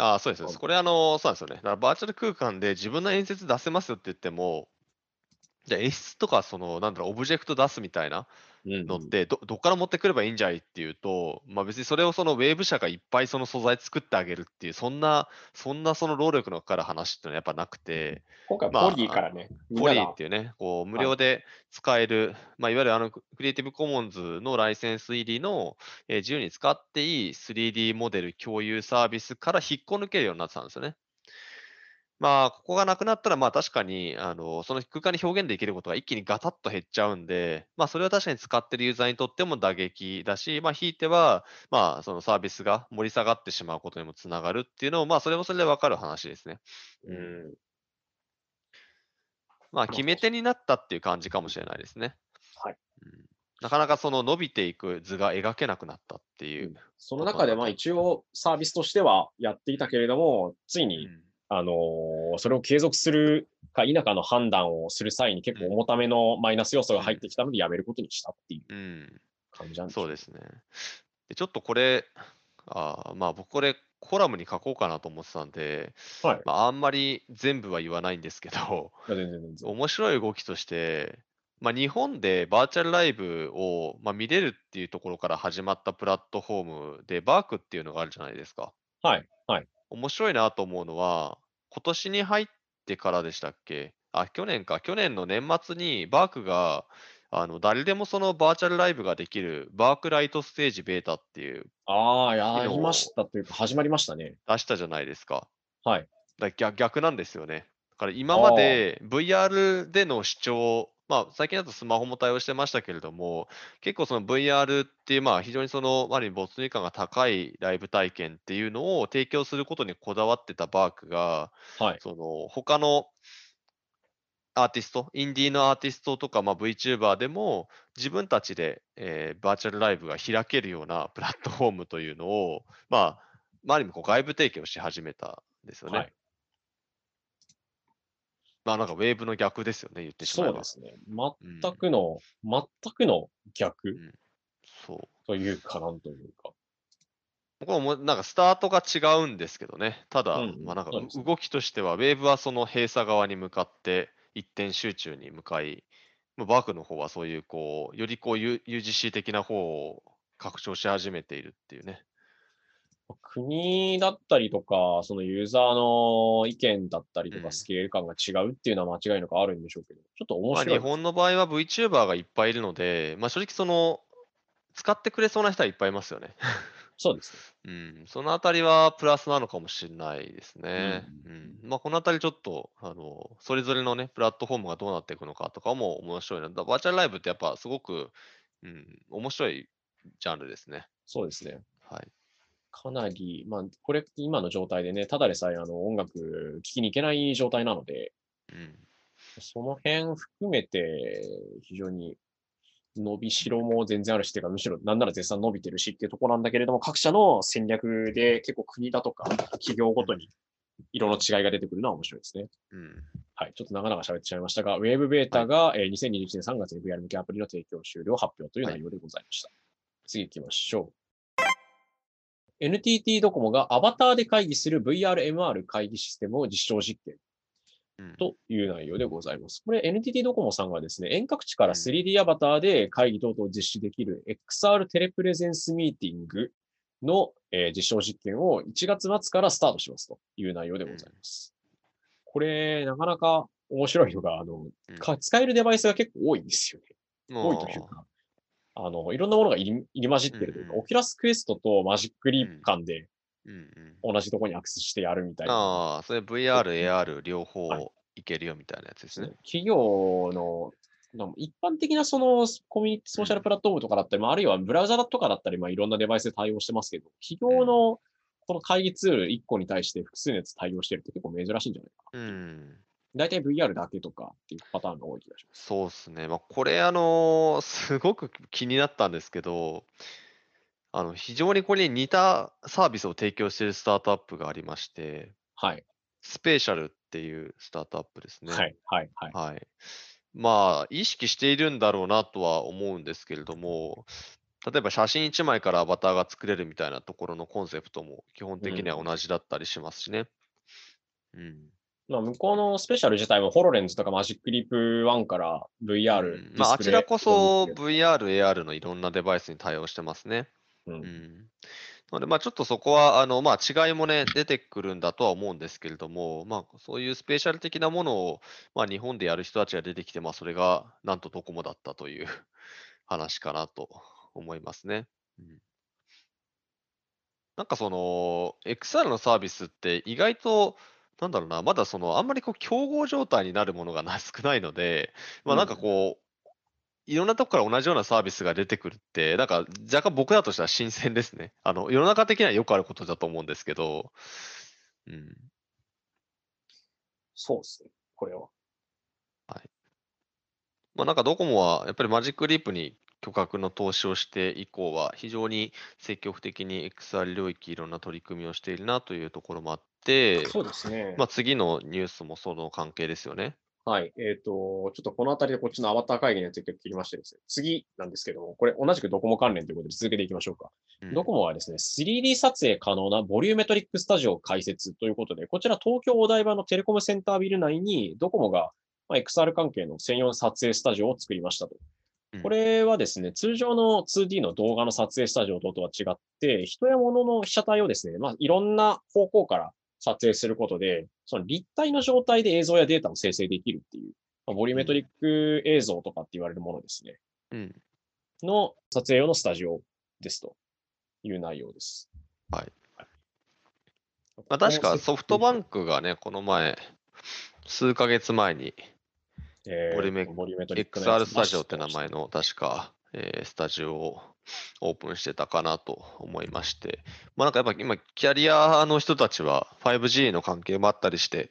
ああ、そうですこれあの、そうなんですよね。だからバーチャル空間で自分の演説出せますよって言っても、じゃあ演出とか、その、なんだろう、オブジェクト出すみたいなうんのって、ど、どっから持ってくればいいんじゃいっていうと、まあ別にそれをそのウェーブ社がいっぱいその素材作ってあげるっていう、そんな、そんなその労力のかかる話っていうのはやっぱなくて、今回まあポリからね、みんポリーっていうね、こう無料で使える、まあ、いわゆるあのクリエイティブコモンズのライセンス入りの、えー自由に使っていい 3D モデル共有サービスから引っこ抜けるようになってたんですよね。まあ、ここがなくなったら、まあ確かに、あの、その空間に表現できることが一気にガタッと減っちゃうんで、まあそれは確かに使ってるユーザーにとっても打撃だし、まあひいては、まあそのサービスが盛り下がってしまうことにもつながるっていうのを、まあそれもそれでわかる話ですね。うん、まあ、決め手になったっていう感じかもしれないですね。はい。うん。なかなかその伸びていく図が描けなくなったっていう。その中でまあ一応サービスとしてはやっていたけれども、ついに、あのーそれを継続するか否かの判断をする際に結構重ためのマイナス要素が入ってきたのでやめることにしたっていううん。うん感じなんですそうですね。で、ちょっとこれ、あーまあ僕これコラムに書こうかなと思ってたんで、はい。まあ、あんまり全部は言わないんですけど、いや全然全然。面白い動きとして、まあ、日本でバーチャルライブを、まあ、見れるっていうところから始まったプラットフォームで、バークっていうのがあるじゃないですか。はい。はい。面白いなと思うのは、今年に入ってからでしたっけ？あ、去年か。去年の年末にバークが、あの、誰でもそのバーチャルライブができるバークライトステージベータっていうああ、やりましたというか、始まりましたね。出したじゃないですか。はい。だから逆逆なんですよね。だから今まで VR での視聴、まあ最近だとスマホも対応してましたけれども、結構その VR っていうまあ非常にその、ある意味没入感が高いライブ体験っていうのを提供することにこだわってたバークが、はい。その他のアーティスト、インディーのアーティストとか、まあ、VTuber でも自分たちで、えーバーチャルライブが開けるようなプラットフォームというのを、まあ、まあ、ある意味こう外部提供し始めたんですよね。はい。まあなんかウェーブの逆ですよね、言ってしまえば。そうですね。全くの、全くの逆そう。というかなんというか。これもなんかスタートが違うんですけどね。ただ、うんまあなんか動きとしては、ウェーブはその閉鎖側に向かって一点集中に向かい、まあバークの方はそういうこう、よりこう UGC 的な方を拡張し始めているっていうね。国だったりとか、そのユーザーの意見だったりとうんか、スケール感が違うっていうのは間違いなくあるんでしょうけど、ちょっと面まあ、白い。日本の場合は VTuber がいっぱいいるので、まあ正直その、使ってくれそうな人はいっぱいいますよね。そうですね。うん、そのあたりはプラスなのかもしれないですね。ううんまあ、このあたりちょっと、あの、それぞれのね、プラットフォームがどうなっていくのかとかも面白いな。だバーチャルライブってやっぱすごく、うん、面白いジャンルですね。そうですね。はい。かなり、まあ、これ、今の状態でね、ただでさえあの音楽聴きに行けない状態なので、うん。その辺含めて、非常に伸びしろも全然あるし、てか、むしろなんなら絶賛伸びてるしっていうところなんだけれども、各社の戦略で結構国だとか企業ごとに色の違いが出てくるのは面白いですね。うん。はい。ちょっと長々喋ってしまいましたが、ウェーブベータが、えー2021年3月に VR 向けアプリの提供終了発表という内容でございました。次行きましょう。NTT ドコモがアバターで会議する VRMR 会議システムを実証実験うん、という内容でございます。これ NTT ドコモさんがですね、遠隔地からうん 3D アバターで会議等々を実施できる XR テレプレゼンスミーティングの、えー実証実験を1月末からスタートしますという内容でございます。これ、なかなか面白いのが、あの、使えるデバイスが結構多いんですよね。多いというか、あの、いろんなものが入り入り混じってるというか、うん Oculus Quest と Magic Leap 間で同じところにアクセスしてやるみたいな。ああ、それ VR、AR 両方はいいけるよみたいなやつですね。企業の、一般的なそのコミュニティソーシャルプラットフォームとかだったり、まあ、あるいはブラウザとかだったり、まあ、いろんなデバイスで対応してますけど、企業のこの会議ツール1個に対して複数のやつ対応してるって結構珍しいんじゃないかな。うん。大体 VR だけとかっていうパターンが多い気がします。そうですね。まあ、これ、あのーすごく気になったんですけど、あの、非常にこれに似たサービスを提供しているスタートアップがありまして、はい。スペーシャルっていうスタートアップですね。はい。はい。はい。はい。まあ、意識しているんだろうなとは思うんですけれども、例えば写真1枚からアバターが作れるみたいなところのコンセプトも基本的には同じだったりしますしね。うん。まあ、向こうのスペシャル自体もホロレンズとかマジックリープ1から VR、うんまあ、あちらこそ VR、AR のいろんなデバイスに対応してますね。うんうん。なので、まあ、ちょっとそこは、あの、まあ、違いもね、出てくるんだとは思うんですけれども、まあ、そういうスペシャル的なものを、まあ、日本でやる人たちが出てきて、まあ、それが、なんとドコモだったという 話かなと思いますね。うん。なんかその、XR のサービスって意外と、なんだろうな、まだその、あんまりこう、競合状態になるものがな 少ないので、まあ、なんかこう、いろんなとこから同じようなサービスが出てくるって、なんか若干僕だとしたら新鮮ですね。あの、世の中的にはよくあることだと思うんですけど、うん。そうですね。これは。まあなんかドコモはやっぱりマジックリープに巨額の投資をして以降は非常に積極的に XR 領域いろんな取り組みをしているなというところもあって、そうですね。まあ次のニュースもその関係ですよね。はい。えっ、と、ちょっとこのあたりでこっちのアバター会議について切りましてですね、次なんですけども、これ同じくドコモ関連ということで続けていきましょうか。うんドコモはですね、3D 撮影可能なボリューメトリックスタジオを開設ということで、こちら東京お台場のテレコムセンタービル内にドコモがまあ XR 関係の専用撮影スタジオを作りましたとうん。これはですね、通常の 2D の動画の撮影スタジオ等とは違って、人や物の被写体をですね、まあ、いろんな方向から撮影することで、その立体の状態で映像やデータを生成できるっていう、まあボリュメトリック映像とかって言われるものですね。うん。の撮影用のスタジオですという内容です。はい。まあ、確かソフトバンクがね、この前、数ヶ月前にえーボリュメトリック XR つスタジオって名前の確か、えースタジオをオープンしてたかなと思いまして、まあなんかやっぱ今、キャリアの人たちは 5G の関係もあったりして、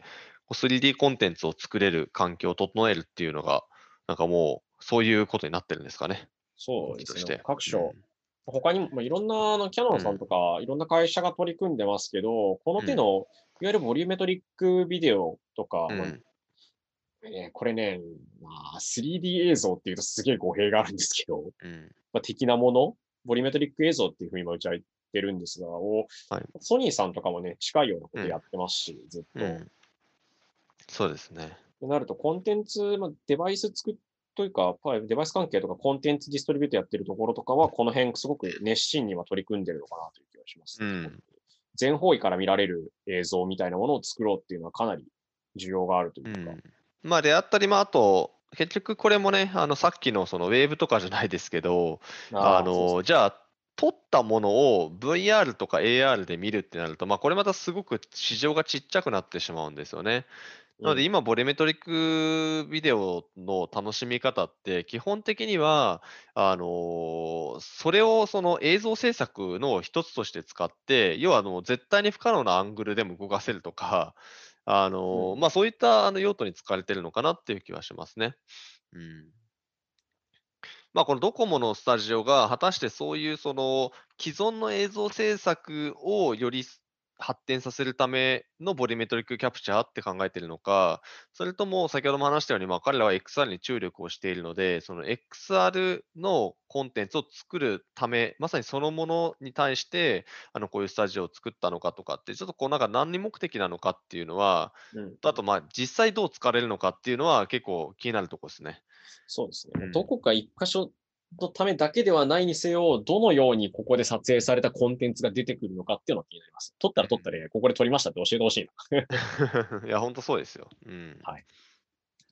3D コンテンツを作れる環境を整えるっていうのが、なんかもう、そういうことになってるんですかね。そうですね。各所、他にも、まあ、いろんなあのキャノンさんとか、いろんな会社が取り組んでますけど、この手の、いわゆるボリュメトリックビデオとか、うんえーこれね、まあ、3D 映像っていうとすげえ語弊があるんですけど、うん。まあ、的なもの、ボリュメトリック映像っていうふうに今打ち上げてるんですが、をはい。ソニーさんとかもね、近いようなことやってますし、ずっと。うん。そうですね。となると、コンテンツ、まあ、デバイス作っというか、まあデバイス関係とかコンテンツディストリビュートやってるところとかは、この辺すごく熱心には取り組んでるのかなという気がします、うん。全方位から見られる映像みたいなものを作ろうっていうのはかなり需要があるといううか。ん、まあ、であったり、まあ、あと、結局これもね、あのさっきのそのウェーブとかじゃないですけど、あのじゃあ、撮ったものを VR とか AR で見るってなると、まあ、これまたすごく市場がちっちゃくなってしまうんですよね。なのでうん今、ボリュメトリックビデオの楽しみ方って、基本的には、あのーそれをその映像制作の一つとして使って、要はあの絶対に不可能なアングルでも動かせるとか、あのーうんまあ、そういったあの用途に使われてるのかなっていう気はしますね。うんまあ、このドコモのスタジオが果たしてそういうその既存の映像制作をより発展させるためのボリュメトリックキャプチャーって考えているのか、それとも先ほども話したように、まあ、彼らは XR に注力をしているので、その XR のコンテンツを作るため、まさにそのものに対して、あのこういうスタジオを作ったのかとかって、ちょっとこうなんか何目的なのかっていうのは、うんあとまあ実際どう使われるのかっていうのは結構気になるところですね。そうですね。うんどこか一箇所のためだけではないにせよ、どのようにここで撮影されたコンテンツが出てくるのかっていうのが気になります。撮ったら撮ったで、ここで撮りましたって教えてほしいな。いや、本当そうですよ。うん。はい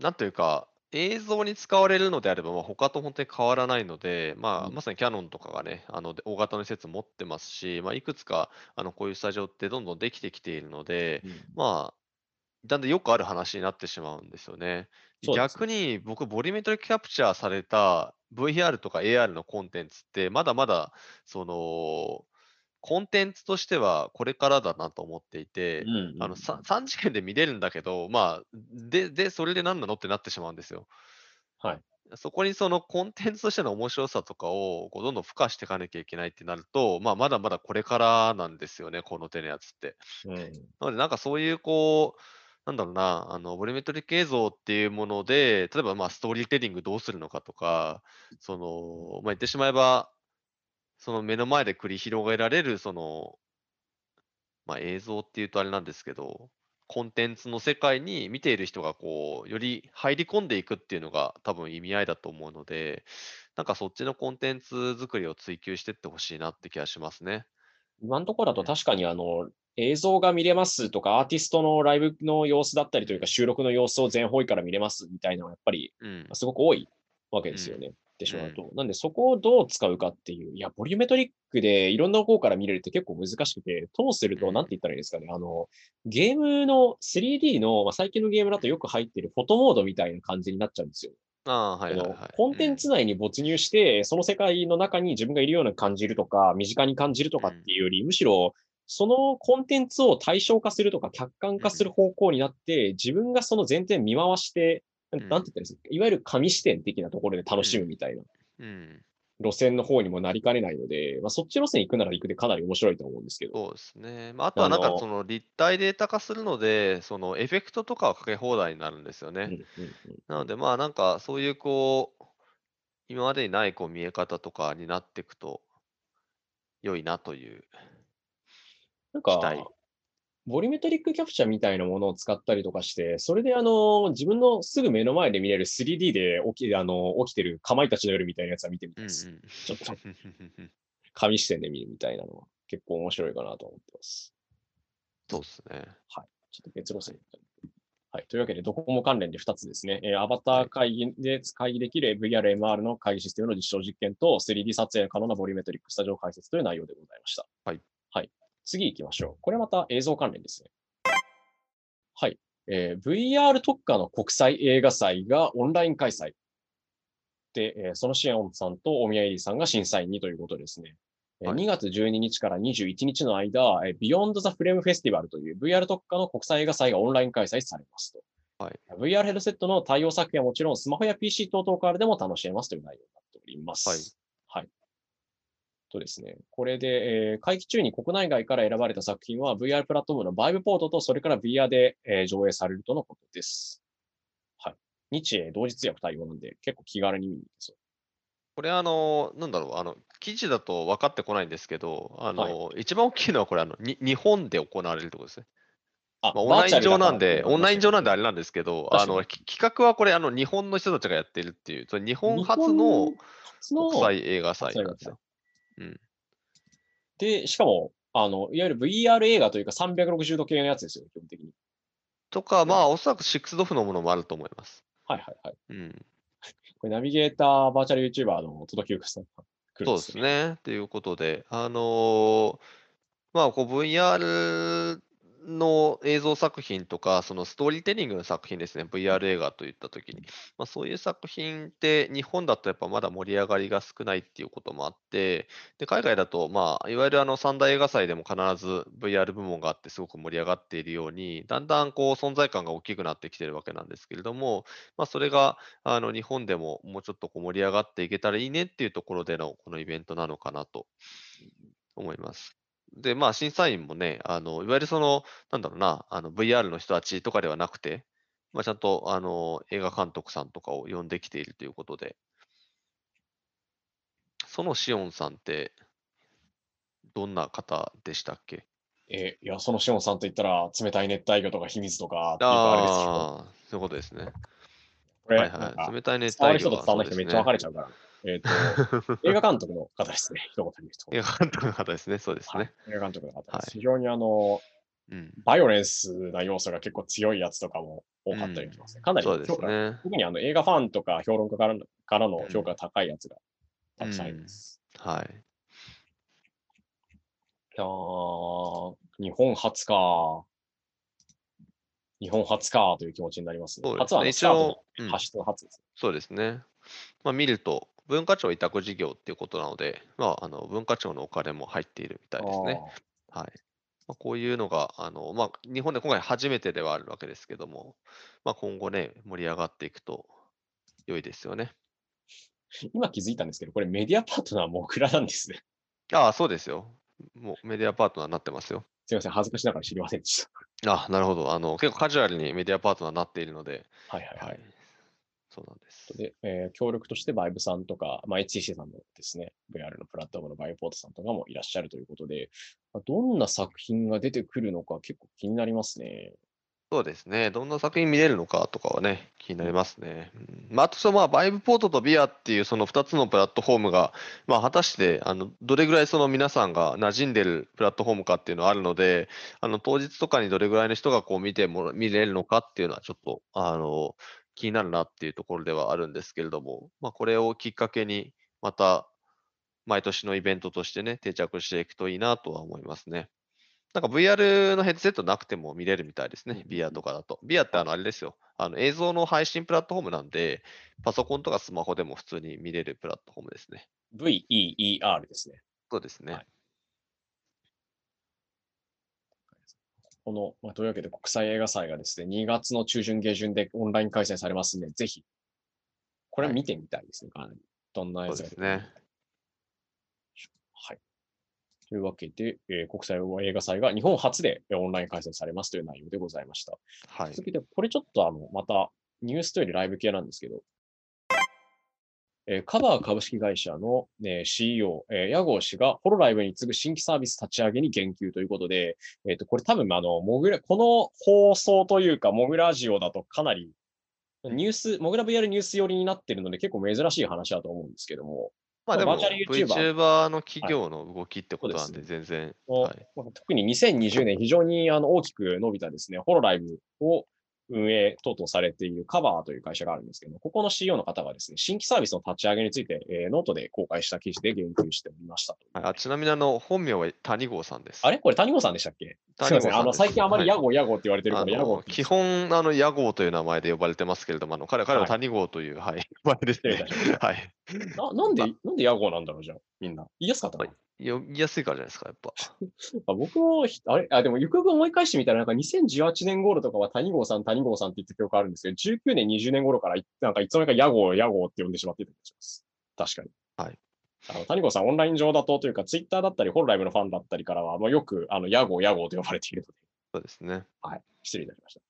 なんというか、映像に使われるのであれば、まあ、他と本当に変わらないので、まあ、うんまさにキャノンとかがね、あので大型の施設持ってますし、まあ、いくつかあのこういうスタジオってどんどんできてきているので、まあ、だんだんよくある話になってしまうんですよね逆に僕、ボリュメトリキャプチャーされた VR とか AR のコンテンツって、まだまだ、その、コンテンツとしてはこれからだなと思っていて、うんあの 3, 3次元で見れるんだけど、まあ、で、で、それで何なのってなってしまうんですよ。はい。そこにそのコンテンツとしての面白さとかをこうどんどん付加していかなきゃいけないってなると、まあ、まだまだこれからなんですよね、この手のやつって。うんなので、なんかそういう、こう、なんだろうな、あの、ボリュメトリック映像っていうもので、例えば、まあ、ストーリーテリングどうするのかとか、その、まあ、言ってしまえば、その目の前で繰り広げられる、その、まあ、映像っていうとあれなんですけど、コンテンツの世界に見ている人がこう、より入り込んでいくっていうのが多分意味合いだと思うので、なんかそっちのコンテンツ作りを追求していってほしいなって気がしますね。今のところだと確かにあの、映像が見れますとか、アーティストのライブの様子だったりというか、収録の様子を全方位から見れますみたいなのはやっぱりうん。すごく多いわけですよね。ってしまうと。なんでそこをどう使うかっていう、いや、ボリュメトリックでいろんな方から見れるって結構難しくて、どうすると、うんなんて言ったらいいですかね。あの、ゲームの 3D の、まあ、最近のゲームだとよく入ってるフォトモードみたいな感じになっちゃうんですよ。ああ、はいはい。コンテンツ内に没入して、その世界の中に自分がいるような感じるとか、身近に感じるとかっていうより、むしろ、そのコンテンツを対象化するとか、客観化する方向になって、自分がその全然見回して、なんて言ったらいいんですか、いわゆる紙視点的なところで楽しむみたいなうん。路線の方にもなりかねないので、まあ、そっち路線行くなら行くでかなり面白いと思うんですけど。そうですね。まあ、あとはなんかその立体データ化するので、そのエフェクトとかはかけ放題になるんですよね。うんうんうんなのでまあなんかそういうこう、今までにないこう見え方とかになっていくと良いなという。なんか、ボリュメトリックキャプチャーみたいなものを使ったりとかして、それであの、自分のすぐ目の前で見れる 3D で起きあの起きてるかまいたちの夜みたいなやつは見てみたいです。うんうん。ちょっと紙視点で見るみたいなのは結構面白いかなと思ってます。そうですね。ちょっと別路線。はい。というわけで、ドコモ関連で2つですね。えーアバター会議で会議できる VR、MR の会議システムの実証実験と 3D 撮影可能なボリュメトリックスタジオ解説という内容でございました。はい。はい。次行きましょう。これまた映像関連ですね。はい。えー VR 特化の国際映画祭がオンライン開催。で、えーそのシアンさんと大宮エリーさんが審査員にということですね。えーはい2月12日から21日の間、えー Beyond the Frame Festival という VR 特化の国際映画祭がオンライン開催されますと。はい VR ヘルセットの対応作品はもちろん、スマホや PC 等々からでも楽しめますという内容になっております。はい。はい。とですね、これで、えー会期中に国内外から選ばれた作品は VR プラットフォームのバイブポートと、それから VR で、えー上映されるとのことです。はい。日英同時通訳対応なんで、結構気軽に見に行けそう。これあの、なんだろう、あの、記事だと分かってこないんですけど、あの、一番大きいのはこれあのに、日本で行われるってことですね。あまあ、オンライン上なんで、オンライン上なんであれ。れなんですけど、あの、き企画はこれ、あの、日本の人たちがやってるっていう、それ日本初の国際映画祭なんですよ。で、しかも、あの、いわゆる VR 映画というか360度系のやつですよ、基本的に。とか、まあ、おそらくシックスドフのものもあると思います。はいはいはい。うん。これナビゲーター、バーチャル YouTuber の届きゆかさんが来るそうんですね。ということで、あのーまあ、こう VR の映像作品とか、そのストーリーテリングの作品ですね、VR 映画といったときに、まあ、そういう作品って日本だとやっぱまだ盛り上がりが少ないっていうこともあって、で海外だと、まあ、いわゆるあの三大映画祭でも必ず VR 部門があってすごく盛り上がっているように、だんだんこう存在感が大きくなってきてるわけなんですけれども、まあ、それがあの日本でももうちょっとこう盛り上がっていけたらいいねっていうところでのこのイベントなのかなと思います。で、まあ、審査員もね、あのいわゆるその、なんだろうな、あの VR の人たちとかではなくて、まあ、ちゃんとあの映画監督さんとかを呼んできているということで、そのシオンさんって、どんな方でしたっけ？えーいや、そのシオンさんと言ったら、冷たい熱帯魚とか秘密とかっていうかあれですけど、ああ、そういうことですね。これ、はいはい。冷たい熱伝わる帯魚は人と伝わらない人めっちゃ分かれちゃうから。えっ、と、映画監督の方ですね。一言で言うと。映画監督の方ですね、そうですはいね。映画監督の方です。はい非常にあの、うん。バイオレンスな要素が結構強いやつとかも多かったりしますね。かなりそうです評価、ね。特にあの映画ファンとか評論家からのからの評価が高いやつがたくさんいます。はい。いやー日本初か。日本初かという気持ちになりますね。そうですね初はスターの発出の初です。そうですね。まあ、見ると、文化庁委託事業っていうことなので、まあ、あの文化庁のお金も入っているみたいですね。はい。まあ、こういうのが、あのまあ、日本で今回初めてではあるわけですけども、まあ、今後ね、盛り上がっていくと良いですよね。今気づいたんですけど、これメディアパートナーもグラなんですね。ああ、そうですよ。もうメディアパートナーになってますよ。すいません、恥ずかしながら知りませんでした。あなるほど。あの結構カジュアルにメディアパートナーになっているので、はいはいはい。そうなんです。で、えー協力としてバイブさんとか、まあ、HTC さんのですね、VR のプラットフォームのバイオポートさんとかもいらっしゃるということで、どんな作品が出てくるのか結構気になりますね。そうですね。どんな作品見れるのかとかはね、気になりますね。うんまあ、あとその、まあ、バイブポートとビアっていうその2つのプラットフォームが、まあ、果たして、あの、どれぐらいその皆さんが馴染んでるプラットフォームかっていうのはあるので、あの、当日とかにどれぐらいの人がこう見ても、見れるのかっていうのはちょっと、あの、気になるなっていうところではあるんですけれども、まあ、これをきっかけに、また、毎年のイベントとしてね、定着していくといいなとは思いますね。なんか VR のヘッドセットなくても見れるみたいですね、ビアとかだと。ビアってあのあれですよ、あの映像の配信プラットフォームなんで、パソコンとかスマホでも普通に見れるプラットフォームですね。VEER ですね。そうですね。はいこの、まあ、というわけで国際映画祭がですね、2月の中旬下旬でオンライン開催されますんで、ぜひ、これはい見てみたいですね、かなり。どんなやつが出てくるのかそうはい。というわけで、えー国際映画祭が日本初でえーオンライン開催されますという内容でございました。はい。続いて、これちょっとあの、またニュースというよりライブ系なんですけど、えーカバー株式会社の、ね、CEO、えー屋号氏がホロライブに次ぐ新規サービス立ち上げに言及ということで、えっ、と、これ多分、あの、モグラ、この放送というか、モグラジオだとかなり、ニュース、モグラ VR ニュース寄りになってるので、結構珍しい話だと思うんですけども、まあでも、VTuber の企業の動きってことなんで、全然、おはい。まあ特に2020年非常にあの大きく伸びたですね、ホロライブを運営等々されているカバーという会社があるんですけども、ここの CEO の方がですね、新規サービスの立ち上げについて、えーノートで公開した記事で言及しておりましたと。はいあちなみにあの、本名は谷郷さんです。あれ？これ谷本さんでしたっけ？すいません。あの、最近あまり屋号屋号って言われてるあから、屋基本、あの、屋号という名前で呼ばれてますけれども、あの彼彼は谷号という、はい、名前ですね。はい。ななんで、なんで屋号なんだろうじゃあ、みんな。言いやすかったかな読みやすいからじゃないですか、やっぱ。あ僕もひ、あれ、あ、でも、ゆくゆく思い返してみたら、なんか2018年頃とかは谷郷さん、谷郷さんって言った記憶あるんですけど、19年、20年頃からい、なんかいつの間にか屋号、屋号って呼んでしまっていた気がします。確かに。はい。あの、谷郷さん、オンライン上だとというか、ツイッターだったり、ホロライブのファンだったりからは、まあ、よく、あの、屋号、屋号と呼ばれているので、そうですね。はい。失礼いたしました。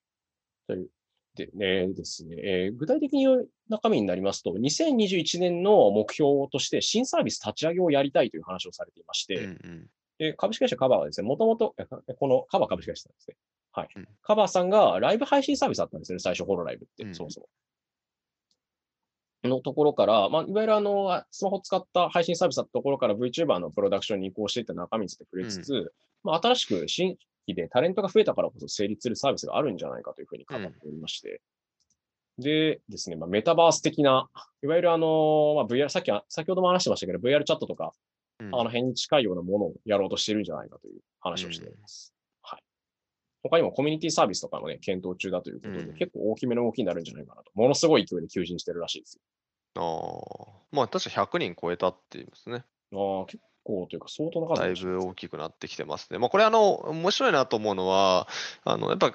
という。で、ね、ですね、えー具体的に中身になりますと、2021年の目標として新サービス立ち上げをやりたいという話をされていまして、うんうん。で株式会社カバーはですね、もともと、えこのカバー株式会社なんですね。はい。うんカバーさんがライブ配信サービスだったんですよね、最初、ホロライブって、うんそもそも。のところから、まあ、いわゆるあの、スマホを使った配信サービスだったところから VTuber のプロダクションに移行していった中身について触れつつ、まあ、新しく新規でタレントが増えたからこそ成立するサービスがあるんじゃないかというふうに語っておりまして、でですね、まあ、メタバース的な、いわゆるあの、まあ、VR、さっきは、先ほども話してましたけど、VR チャットとか、うんあの辺に近いようなものをやろうとしてるんじゃないかという話をしております。はい。他にもコミュニティサービスとかもね、検討中だということで、うん結構大きめの動きになるんじゃないかなと。ものすごい勢いで求人してるらしいですああ。まあ、確か100人超えたって言いますね。よ。ああ、結構というか相当な数だいぶ大きくなってきてますね。まあ、これあの、面白いなと思うのは、あの、やっぱ、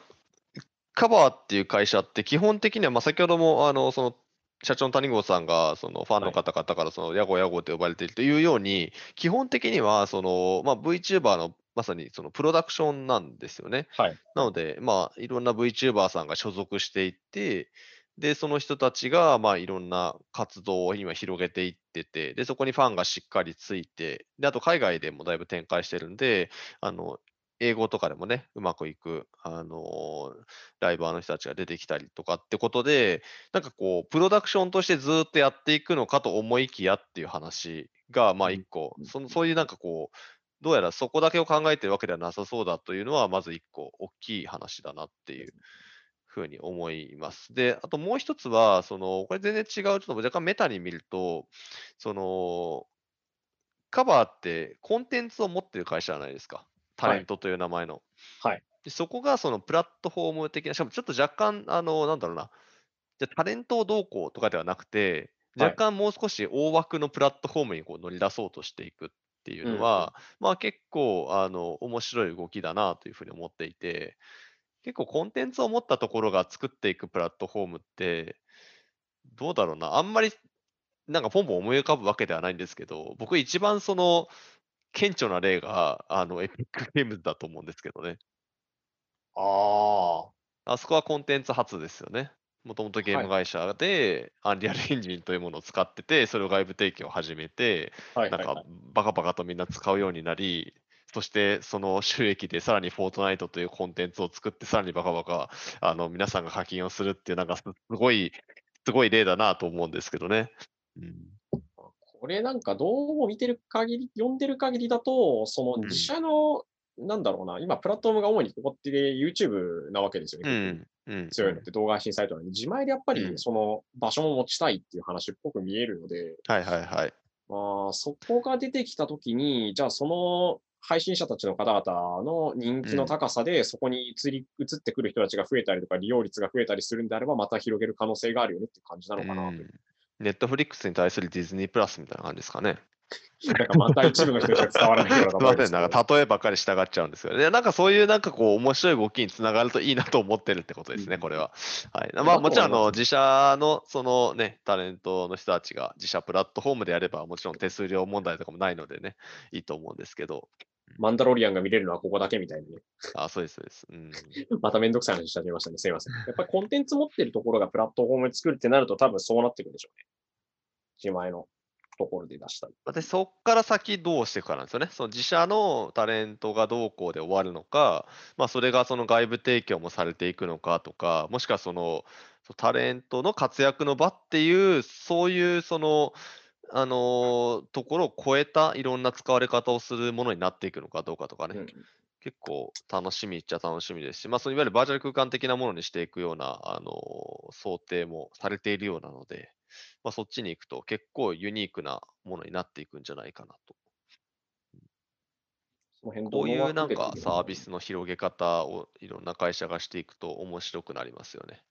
カバーっていう会社って基本的には、まあ、先ほども、あの、その、社長の谷郷さんが、そのファンの方々から、その、ヤゴヤゴと呼ばれているというように、基本的には、その、まあ、VTuber のまさにそのプロダクションなんですよね。はい。なので、まあ、いろんな VTuber さんが所属していって、で、その人たちが、まあ、いろんな活動を今広げていってて、で、そこにファンがしっかりついて、で、あと海外でもだいぶ展開してるんで、あの、英語とかでもね、うまくいく、あのライバーの人たちが出てきたりとかってことで、なんかこう、プロダクションとしてずっとやっていくのかと思いきやっていう話が、まあ一個、うんそのそういうなんかこう、どうやらそこだけを考えてるわけではなさそうだというのは、まず一個大きい話だなっていうふうに思います。で、あともう一つは、その、これ全然違う、ちょっと若干メタに見ると、その、カバーってコンテンツを持ってる会社じゃないですか。タレントという名前の。はい。でそこがそのプラットフォーム的な、しかもちょっと若干、あの、なんだろうな、じゃあタレントをどうこうとかではなくて、はい若干もう少し大枠のプラットフォームにこう乗り出そうとしていくっていうのは、まあ結構、あの、面白い動きだなというふうに思っていて、結構コンテンツを持ったところが作っていくプラットフォームって、どうだろうな、あんまりなんかポンポン思い浮かぶわけではないんですけど、僕一番その、顕著な例が、あの、エピックゲームズだと思うんですけどね。ああそこはコンテンツ初ですよね。もともとゲーム会社で、アンリアルエンジンというものを使ってて、それを外部提供を始めて。なんかバカバカとみんな使うようになり、そしてその収益でさらにフォートナイトというコンテンツを作って、さらにバカバカあの皆さんが課金をするっていう、なんかすごい、すごい例だなと思うんですけどね。うん、これなんかどうも見てる限り、読んでる限りだと、そのうん自社の、なんだろうな、今プラットフォームが主にここって YouTube なわけですよね。うん。うん。強いのって動画配信サイトなんで、自前でやっぱうんりその場所も持ちたいっていう話っぽく見えるので、はいはいはい。まあ、そこが出てきたときに、じゃあその配信者たちの方々の人気の高さで、そこに移り、移ってくる人たちが増えたりとか、利用率が増えたりするんであれば、また広げる可能性があるよねっていう感じなのかなと。ネットフリックスに対するディズニープラスみたいな感じですかね。なんかまた一部の人しか伝わらないような すみません、なんか例えばっかり従っちゃうんですけど、ね、なんかそういうなんかこう面白い動きにつながるといいなと思ってるってことですね、うんこれは。はい。まあもちろんあの自社のそのね、タレントの人たちが自社プラットフォームであれば、もちろん手数料問題とかもないのでね、いいと思うんですけど。マンダロリアンが見れるのはここだけみたいなね。あ、そうです、そうです。うん。まためんどくさい話しちゃいましたね。すいません。やっぱりコンテンツ持ってるところがプラットフォームに作るってなると多分そうなってくるでしょうね。自前のところで出したり。で、そこから先どうしていくかなんですよね。その自社のタレントがどうこうで終わるのか、まあ、それがその外部提供もされていくのかとか、もしくはそのタレントの活躍の場っていう、そういうその、あのーところを超えたいろんな使われ方をするものになっていくのかどうかとかね、うん結構楽しみっちゃ楽しみですし、まあ、そのいわゆるバーチャル空間的なものにしていくような、あのー想定もされているようなので、まあ、そっちに行くと結構ユニークなものになっていくんじゃないかなと。こういうなんかサービススの広げ方をいろんな会社がしていくと面白くなりますよね。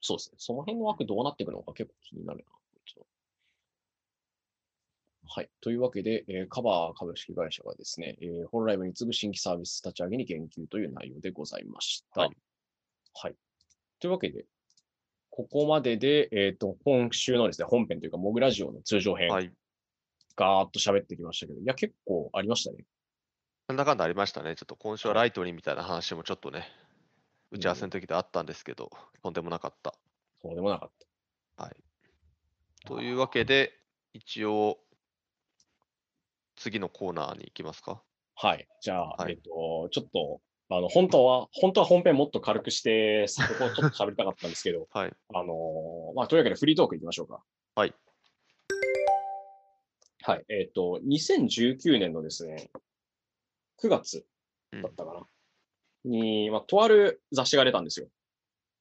そうですね。その辺の枠どうなっていくのか結構気になるな。はい。というわけで、えーカバー株式会社がですね、えーホロライブに次ぐ新規サービス立ち上げに言及という内容でございました。はい。はい。というわけで、ここまでで、えっ、と、今週のですね、本編というか、モグラジオの通常編、はい。ガーッと喋ってきましたけど、いや、結構ありましたね。なんだかんだありましたね。ちょっと今週はライトにみたいな話もちょっとね、打ち合わせの時であったんですけど、とんでもなかった。そうでもなかった。はい。というわけで、一応、次のコーナーに行きますか？はい。じゃあ、はいえっ、と、ちょっと、あの、本当は、本当は本編もっと軽くして、そこをちょっと喋りたかったんですけど、はい。あのーまあ、というわけでフリートークいきましょうか。はい。はい。えっ、と、2019年のですね、9月うんだったかな。に、まあ、とある雑誌が出たんですよ。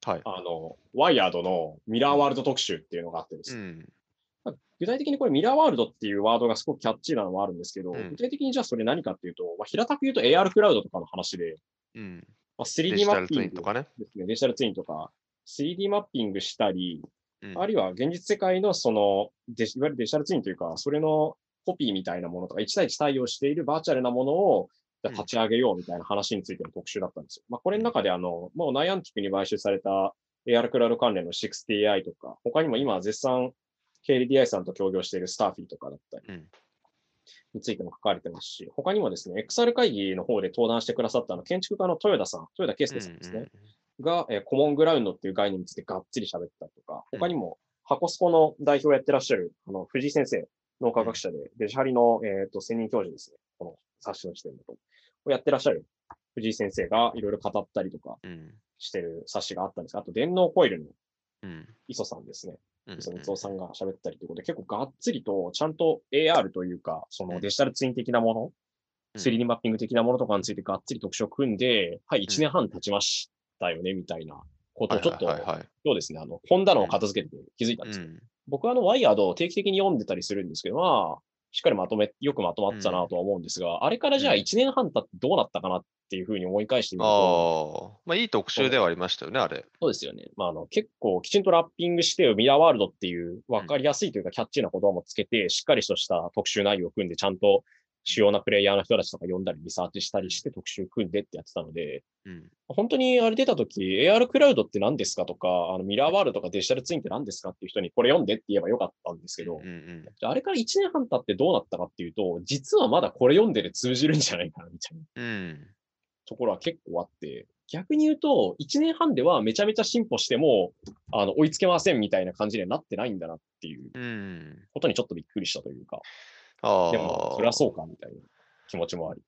はい。あの、ワイヤードのミラーワールド特集っていうのがあってですね。うん。まあ具体的にこれミラーワールドっていうワードがすごくキャッチーなのもあるんですけど、うん具体的にじゃあそれ何かっていうと、まあ、平たく言うと AR クラウドとかの話で、うん。まあ、デ 3D ジタルツマッピングとかね。ですね、デジタルツインとか、3D マッピングしたり、うんあるいは現実世界のそのデジ、いわゆるデジタルツインというか、それのコピーみたいなものとか、1対1対応しているバーチャルなものを立ち上げようみたいな話についての特集だったんですよ。まあ、これの中であの、もうナイアンティックに買収された AR クラウド関連の 60AI とか、他にも今絶賛 KDDI さんと協業しているスターフィーとかだったりうん。についても書かれてますし、他にもですね、XR 会議の方で登壇してくださったあの建築家の豊田さん、豊田圭介さんですね。が、えーコモングラウンドっていう概念についてがっつり喋ったりとか、うん他にも、ハコスコの代表をやってらっしゃる、あの、藤井先生、脳科学者で、デジハリの、えっ、と、専任教授ですね。この冊子の視点だと。をやってらっしゃる藤井先生がいろいろ語ったりとかうん。してる冊子があったんですが、あと、電脳コイルのうん。磯さんですね。うん。磯光雄さんが喋ったりということで、結構がっつりと、ちゃんと AR というか、そのデジタルツイン的なもの、うん。3D マッピング的なものとかについてがっつり特集を組んで、はい、うん。1年半経ちましたよね、みたいなことをちょっと、そうですね、あの、本棚を片付けて気づいたんです僕はあの、ワイヤードを定期的に読んでたりするんですけど、まあ、しっかりまとめ、よくまとまってたなとは思うんですが、あれからじゃあうん1年半経ってどうなったかなっていうふうに思い返してみると、ああ、まあいい特集ではありましたよね、あれ。そうですよね。まあ、あの、結構きちんとラッピングして、ミラーワールドっていう分かりやすいというか、キャッチーな言葉もつけて、しっかりとした特集内容を組んで、ちゃんと主要なプレイヤーの人たちとか読んだり、リサーチしたりして特集組んでってやってたので、うん。本当にあれ出た時 AR クラウドって何ですかとか、あのミラーワールドとかデジタルツインって何ですかっていう人にこれ読んでって言えばよかったんですけど、うんうんあれから1年半経ってどうなったかっていうと、実はまだこれ読んでで通じるんじゃないかなみたいなうん。ところは結構あって、逆に言うと、1年半ではめちゃめちゃ進歩しても、あの、追いつけませんみたいな感じにはなってないんだなっていううん。うん。ことにちょっとびっくりしたというか、ああ。でも、それはそうかみたいな気持ちもあり。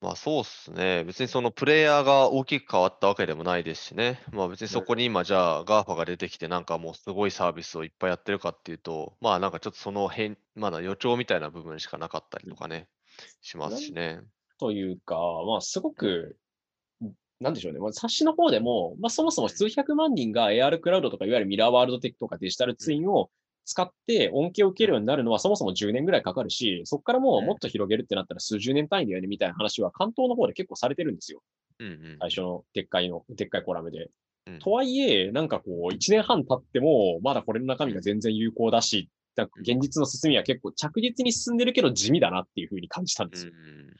まあそうっすね。別にそのプレイヤーが大きく変わったわけでもないですしね。まあ別にそこに今じゃあ GAFA が出てきてなんかもうすごいサービスをいっぱいやってるかっていうと、まあなんかちょっとその辺、まだ予兆みたいな部分しかなかったりとかね、しますしね。というか、まあ、すごく、なんでしょうね。まあ、冊子の方でも、まあ、そもそも数百万人が AR クラウドとか、いわゆるミラーワールド的とかデジタルツインを使って恩恵を受けるようになるのはそもそも10年ぐらいかかるし、そこからもうもっと広げるってなったら数十年単位だよねみたいな話は関東の方で結構されてるんですよ。うんうん。最初のでっかいの、でっかいコラムで。うんとはいえ、なんかこう、1年半経っても、まだこれの中身が全然有効だし、なんか現実の進みは結構着実に進んでるけど地味だなっていうふうに感じたんですよ。うん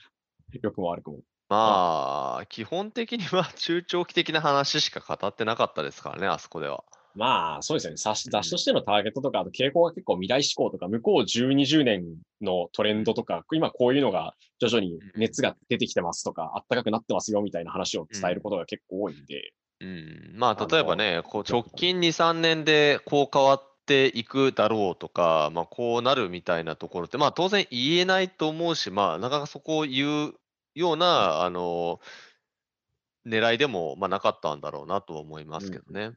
良くも悪くも。まあ、基本的には中長期的な話しか語ってなかったですからね、あそこでは。まあ、そうですよね。雑誌としてのターゲットとか、あと傾向が結構未来志向とか、向こう10、20年のトレンドとか、今こういうのが徐々に熱が出てきてますとか、暖かくなってますよみたいな話を伝えることが結構多いんで、うん、まあ、あの例えばね、こう直近2、3年でこう変わっていくだろうとか、まあ、こうなるみたいなところって、まあ、当然言えないと思うし、まあ、なかなかそこを言うような、あの、狙いでも、まあ、なかったんだろうなとは思いますけどね。うん。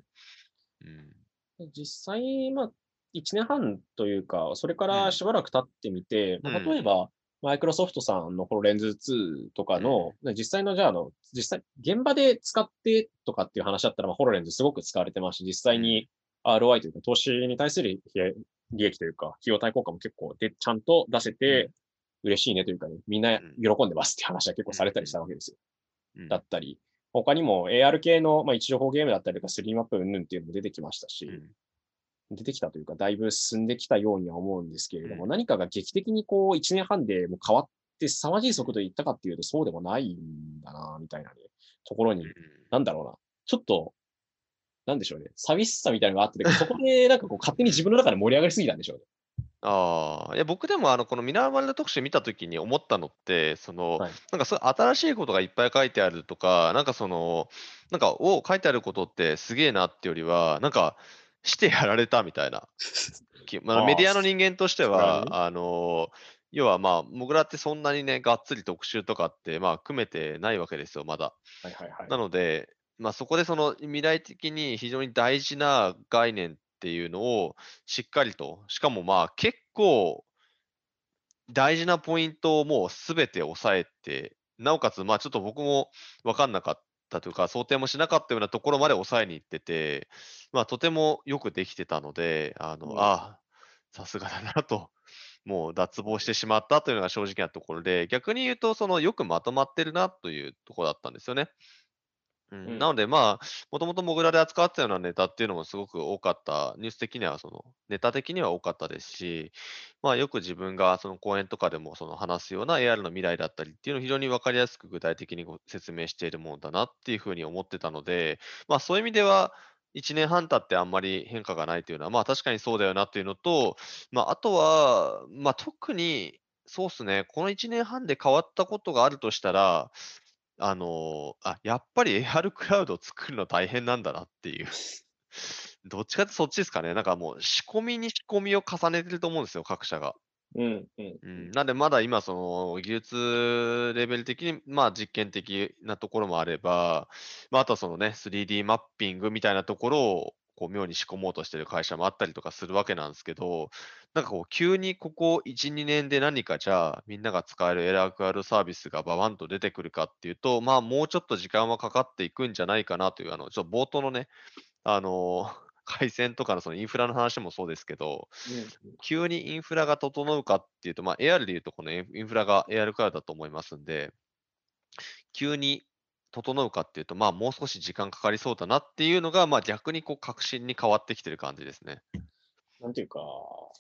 実際、まあ、1年半というか、それからしばらく経ってみて、まあうん。例えば、マイクロソフトさんのホロレンズ2とかの、実際のじゃああの、実際、現場で使ってとかっていう話だったら、まあ、ホロレンズすごく使われてますし、実際に ROI というか、投資に対する利利益というか、費用対効果も結構で、ちゃんと出せて、嬉しいねというかね、みんな喜んでますって話は結構されたりしたわけですよ。うん。だったり、他にも AR 系の、まあ、位置情報ゲームだったりとか、3マップ云々っていうのも出てきましたし、うん。出てきたというか、だいぶ進んできたようには思うんですけれども、何かが劇的にこう、1年半でもう変わって、凄まじい速度でいったかっていうと、そうでもないんだな、みたいなね、ところにうん、なんだろうな、ちょっと、なんでしょうね、寂しさみたいなのがあって、そこでなんかこう、勝手に自分の中で盛り上がりすぎたんでしょうね。ああ、いや、僕でもあの、このミナーマル特集見たときに思ったのって、その、はいなんかそう新しいことがいっぱい書いてあるとか、なんかその、なんか、お書いてあることってすげえなってよりは、なんか、してやられたみたいな。きまあ、メディアの人間としてそれはねは、あの、要はまあ、モグラってそんなにね、がっつり特集とかって、まあ、組めてないわけですよ、まだ。はいはいはい。なので、まあ、そこでその未来的に非常に大事な概念っていうのをしっかりと、しかもまあ結構大事なポイントをもうすべて押さえて、なおかつまあちょっと僕も分かんなかったというか、想定もしなかったようなところまで抑えに行ってて、まあとてもよくできてたので、あの、うんああ、さすがだなと、もう脱帽してしまったというのが正直なところで、逆に言うと、そのよくまとまってるなというところだったんですよね。うん。うん。なので、まあ、もともとモグラで扱ってたようなネタっていうのもすごく多かった、ニュース的には、そのネタ的には多かったですし、まあ、よく自分がその講演とかでもその話すような AR の未来だったりっていうのを非常に分かりやすく具体的にご説明しているものだなっていうふうに思ってたので、まあ、そういう意味では、1年半経ってあんまり変化がないというのは、まあ確かにそうだよなというのと、まあ、あとは、まあ、特に、そうですね、この1年半で変わったことがあるとしたら、あのあ、やっぱり AR クラウドを作るの大変なんだなっていう。どっちかってそっちですかね。なんかもう仕込みに仕込みを重ねてると思うんですよ、各社が。うんうんうん、なんでまだ今、その技術レベル的に、まあ実験的なところもあれば、まあ、あとはそのね、3D マッピングみたいなところを、こう妙に仕込もうとしてる会社もあったりとかするわけなんですけど、なんかこう急にここ1、2年で何かじゃあみんなが使えるエラークアルサービスがババンと出てくるかっていうと、まあもうちょっと時間はかかっていくんじゃないかなという、あの、ちょっと冒頭のね、あの 回線とかのそのインフラの話もそうですけど、急にインフラが整うかっていうと、まあ、AR でいうと、このインインフラが AR クラウドだと思いますんで、急に整うかっていうと、まあ、もう少し時間かかりそうだなっていうのが、まあ、逆にこう確信に変わってきてる感じですね。なんていうか、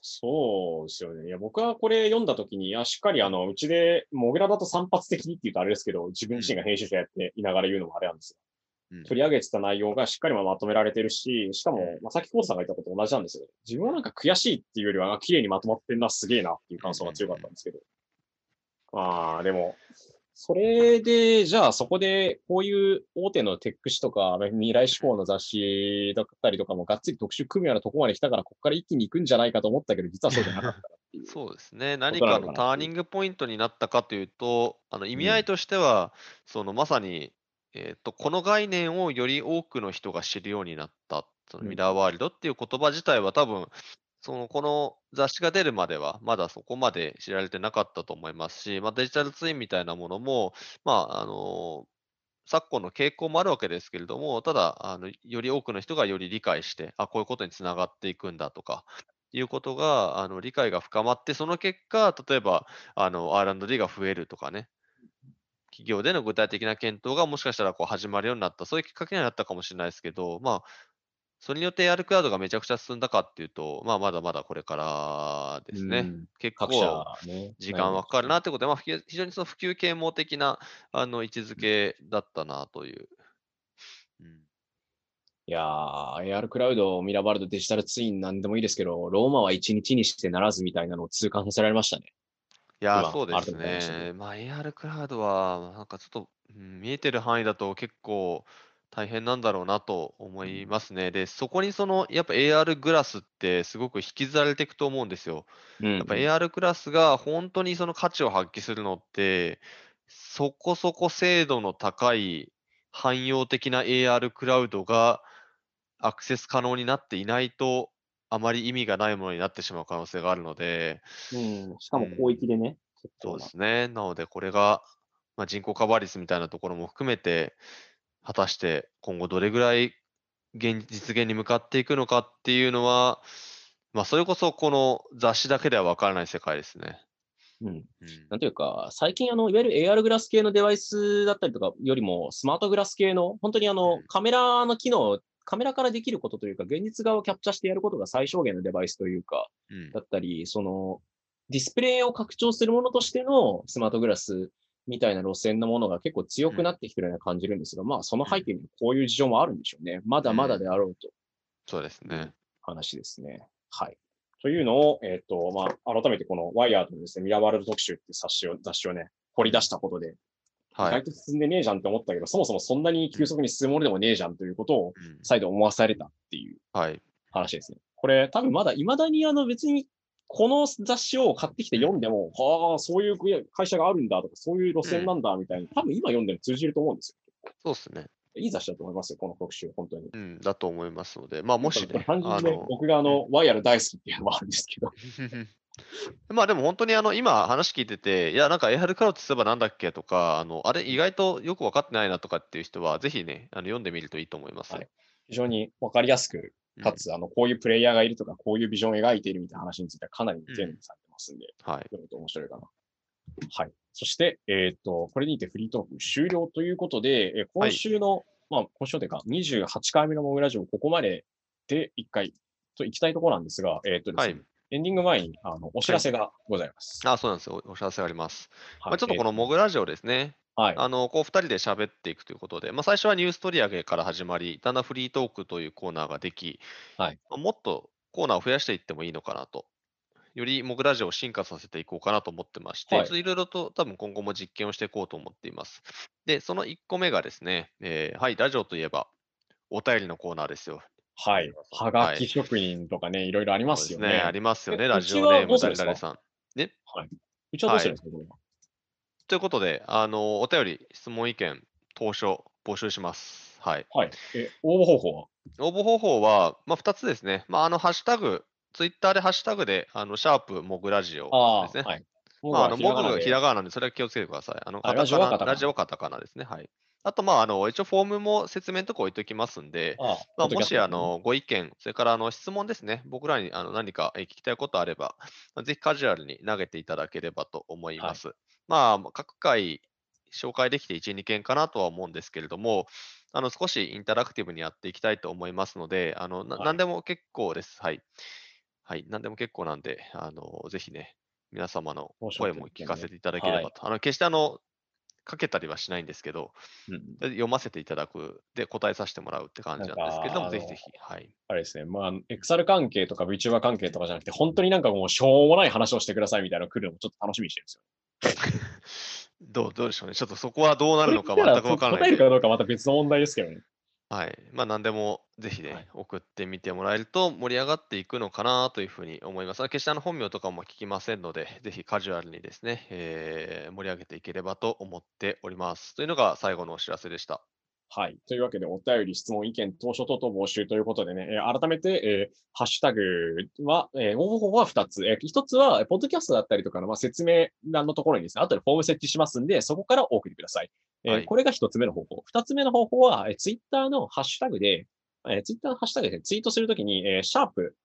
そうですよね。いや、僕はこれ読んだときに、いや、しっかりあの、うちで、モグラだと散発的にって言うとあれですけど、自分自身が編集者やっていながら言うのもあれなんですよ。うん取り上げてた内容がしっかりまとめられてるし、しかもうん、まあ、さっきコーさんが言ったことと同じなんですよ。自分はなんか悔しいっていうよりは、綺麗にまとまってんな、すげえなっていう感想が強かったんですけど。まあ、でも、それで、じゃあそこで、こういう大手のテック誌とか、未来志向の雑誌だったりとかも、がっつり特集組むようなところまで来たから、ここから一気に行くんじゃないかと思ったけど、実はそうじゃなかったっていう。そうですね。何かのターニングポイントになったかというと、あの意味合いとしては、そのまさに、えーと、この概念をより多くの人が知るようになった、そのうんミラーワールドっていう言葉自体は多分、そのこの雑誌が出るまでは、まだそこまで知られてなかったと思いますし、まあ、デジタルツインみたいなものも、まあ、あの昨今の傾向もあるわけですけれども、ただ、あのより多くの人がより理解して、あ、こういうことにつながっていくんだとか、いうことが、あの理解が深まって、その結果、例えば、あの R&D が増えるとかね、企業での具体的な検討がもしかしたらこう始まるようになった、そういうきっかけになったかもしれないですけど、まあ、それによって AR クラウドがめちゃくちゃ進んだかっていうと、まあ、まだまだこれからですね。うん結構ね。時間はかかるなということで、まあ、非非常にその普及啓蒙的なあの位置づけだったなという。うんいやー、AR クラウド、ミラーワールド、デジタルツインなんでもいいですけど、ローマは一日にしてならずみたいなのを痛感させられましたね。いやそうです改めて思いまね。まあ、AR クラウドは、なんかちょっと、うん見えてる範囲だと結構大変なんだろうなと思いますね。で、そこにその、やっぱ AR グラスってすごく引きずられていくと思うんですよ。うんやっぱ AR クラスが本当にその価値を発揮するのって、そこそこ精度の高い汎用的な AR クラウドがアクセス可能になっていないと、あまり意味がないものになってしまう可能性があるので、うん、しかも広域でね。結そう構なですね。なので、これが、まあ、人口カバー率みたいなところも含めて、果たして今後どれぐらい現実現に向かっていくのかっていうのは、まあ、それこそこの雑誌だけでは分からない世界ですね。うん。うんなんというか、最近あの、いわゆる AR グラス系のデバイスだったりとかよりも、スマートグラス系の、本当にあの、うんカメラの機能カメラからできることというか、現実側をキャプチャしてやることが最小限のデバイスというか、うんだったり、その、ディスプレイを拡張するものとしてのスマートグラスみたいな路線のものが結構強くなってきてるような感じるんですが、まあその背景にはこういう事情もあるんでしょうね。まだまだであろうとそうですね。話ですね。はい。というのを、えっ、と、まあ、改めてこのワイヤードのですね、ミラーワールド特集って冊子を、雑誌をね、掘り出したことで、意はい。外と進んでねえじゃんって思ったけど、そもそもそんなに急速に進むものでもねえじゃんということをうん再度思わされたっていうはい。話ですね。これ多分まだ未だにあの別にこの雑誌を買ってきて読んでも、はあ、そういう会社があるんだとか、そういう路線なんだみたいに、多分今読んでも通じると思うんですよ。そうですね。いい雑誌だと思いますよ、この特集、本当に。うん、だと思いますので、まあ、もしね、単純に僕があの、ワイヤル大好きっていうのもあるんですけど。まあでも本当にあの今話聞いてて、いやなんか AR クラウドってすればなんだっけとか、あのあれ意外とよく分かってないなとかっていう人は、ぜひね、あの読んでみるといいと思います。はい非常にわかりやすく、うんかつ、あの、こういうプレイヤーがいるとか、こういうビジョンを描いているみたいな話についてはかなり丁寧にされてますんで、はい。読むと面白いかな。はい。そして、えっ、と、これにてフリートーク終了ということで、えー今週の、まあ、今週というか、28回目のモグラジオ、ここまでで1回と行きたいところなんですが、えっ、とですね、はいエンディング前にあのお知らせがございます。あ、そうなんですよ。おお知らせがあります。はいまあ、ちょっとこのモグラジオですね、はい。あのこう2人で喋っていくということで、まあ、最初はニュース取り上げから始まり、だんだんフリートークというコーナーができ、はいまあもっとコーナーを増やしていってもいいのかなと。よりモグラジオを進化させていこうかなと思ってまして、はいろいろと多分今後も実験をしていこうと思っています。で、その1個目がですね、えーはい、ラジオといえば、お便りのコーナーですよ。はい。はがき職人とかね、いろいろありますすよね。ね、ありますよね、えラジオネーム誰々さん。うちはどうするんですか、はということで、あのお便り、質問、意見、投書、募集します。はい。はい。え、応募方法は？応募方法は、まあ、2つですね。まあ、あの、ハッシュタグ、ツイッターでハッシュタグで、あの、シャープモグラジオあですね。あ、はい。まあ、あの、モグがひらががなで、それは気をつけてください。あの、あカタカナラジオカタカナですね。はい。あと、まあ、あの、一応フォームも説明のとこ置いておきますんで、ああまあ、もし、あの、ご意見、それから、あの、質問ですね。僕らに、あの、何かえー聞きたいことあれば、まあぜひカジュアルに投げていただければと思います。まあ、各回、紹介できて1、2件かなとは思うんですけれども、あの、少しインタラクティブにやっていきたいと思いますので、あの、なはい何でも結構です。はい。はい。何でも結構なんで、あの、ぜひね、皆様の声も聞かせていただけれはいばと。あの、決してあの、かけたりはしないんですけど、うんうん読ませていただく、で、答えさせてもらうって感じなんですけれども、ぜひぜひ、はい。あれですね、まあ、XR 関係とか VTuber 関係とかじゃなくて、本当になんかもうしょうもない話をしてくださいみたいなの来るのもちょっと楽しみにしてるんですよ。どうどうでしょうね。ちょっとそこはどうなるのか全くわからない答えるかどうかまた別の問題ですけどね。はい。まあ、何でもぜひね、はい送ってみてもらえると盛り上がっていくのかなというふうに思います。決してあの本名とかも聞きませんので、ぜひカジュアルにですね、えー盛り上げていければと思っております。というのが最後のお知らせでした。はい。というわけで、お便り、質問、意見、当初等々募集ということでね、えー改めて、えーハッシュタグは、えー応募方法は2つ。えー1つは、えーポッドキャストだったりとかの、まあ、説明欄のところにですね、後でフォーム設置しますんで、そこからお送りください。えーはいこれが1つ目の方法。2つ目の方法は、えー、ツイッターのハッシュタグで、えー、ツイッターのハッシュタグでツイートするときに、えーシャープ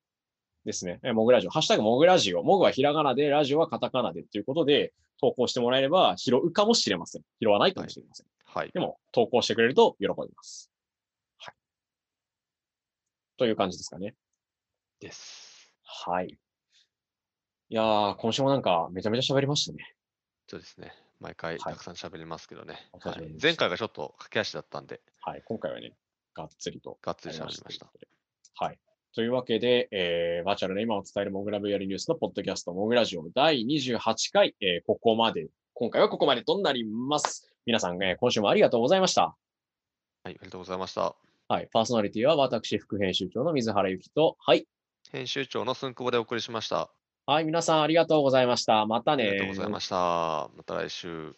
ですね、えーモグラジオ、ハッシュタグモグラジオ、モグはひらがなで、ラジオはカタカナでということで、投稿してもらえれば拾うかもしれません。拾わないかもしれません。はいで。も、投稿してくれると喜びます。はい。という感じですかね。です。はい。いやー、今週もなんかめちゃめちゃ喋りましたね。そうですね。毎回はいたくさん喋りますけどね。はい様でした前回がちょっと駆け足だったんで、はい。今回はね、がっつりとがっつりや喋りました。。はい。というわけで、えー、バーチャルな今を伝えるモグラ VR ニュースのポッドキャスト、モグラジオ第28回、えーここまで、今回はここまでとなります。皆さん、えー今週もありがとうございました。はい、ありがとうございました。はい。パーソナリティは私、副編集長の水原由紀と、はい。編集長のすんくぼでお送りしました。はい。皆さんありがとうございました。またね。ありがとうございました。また来週。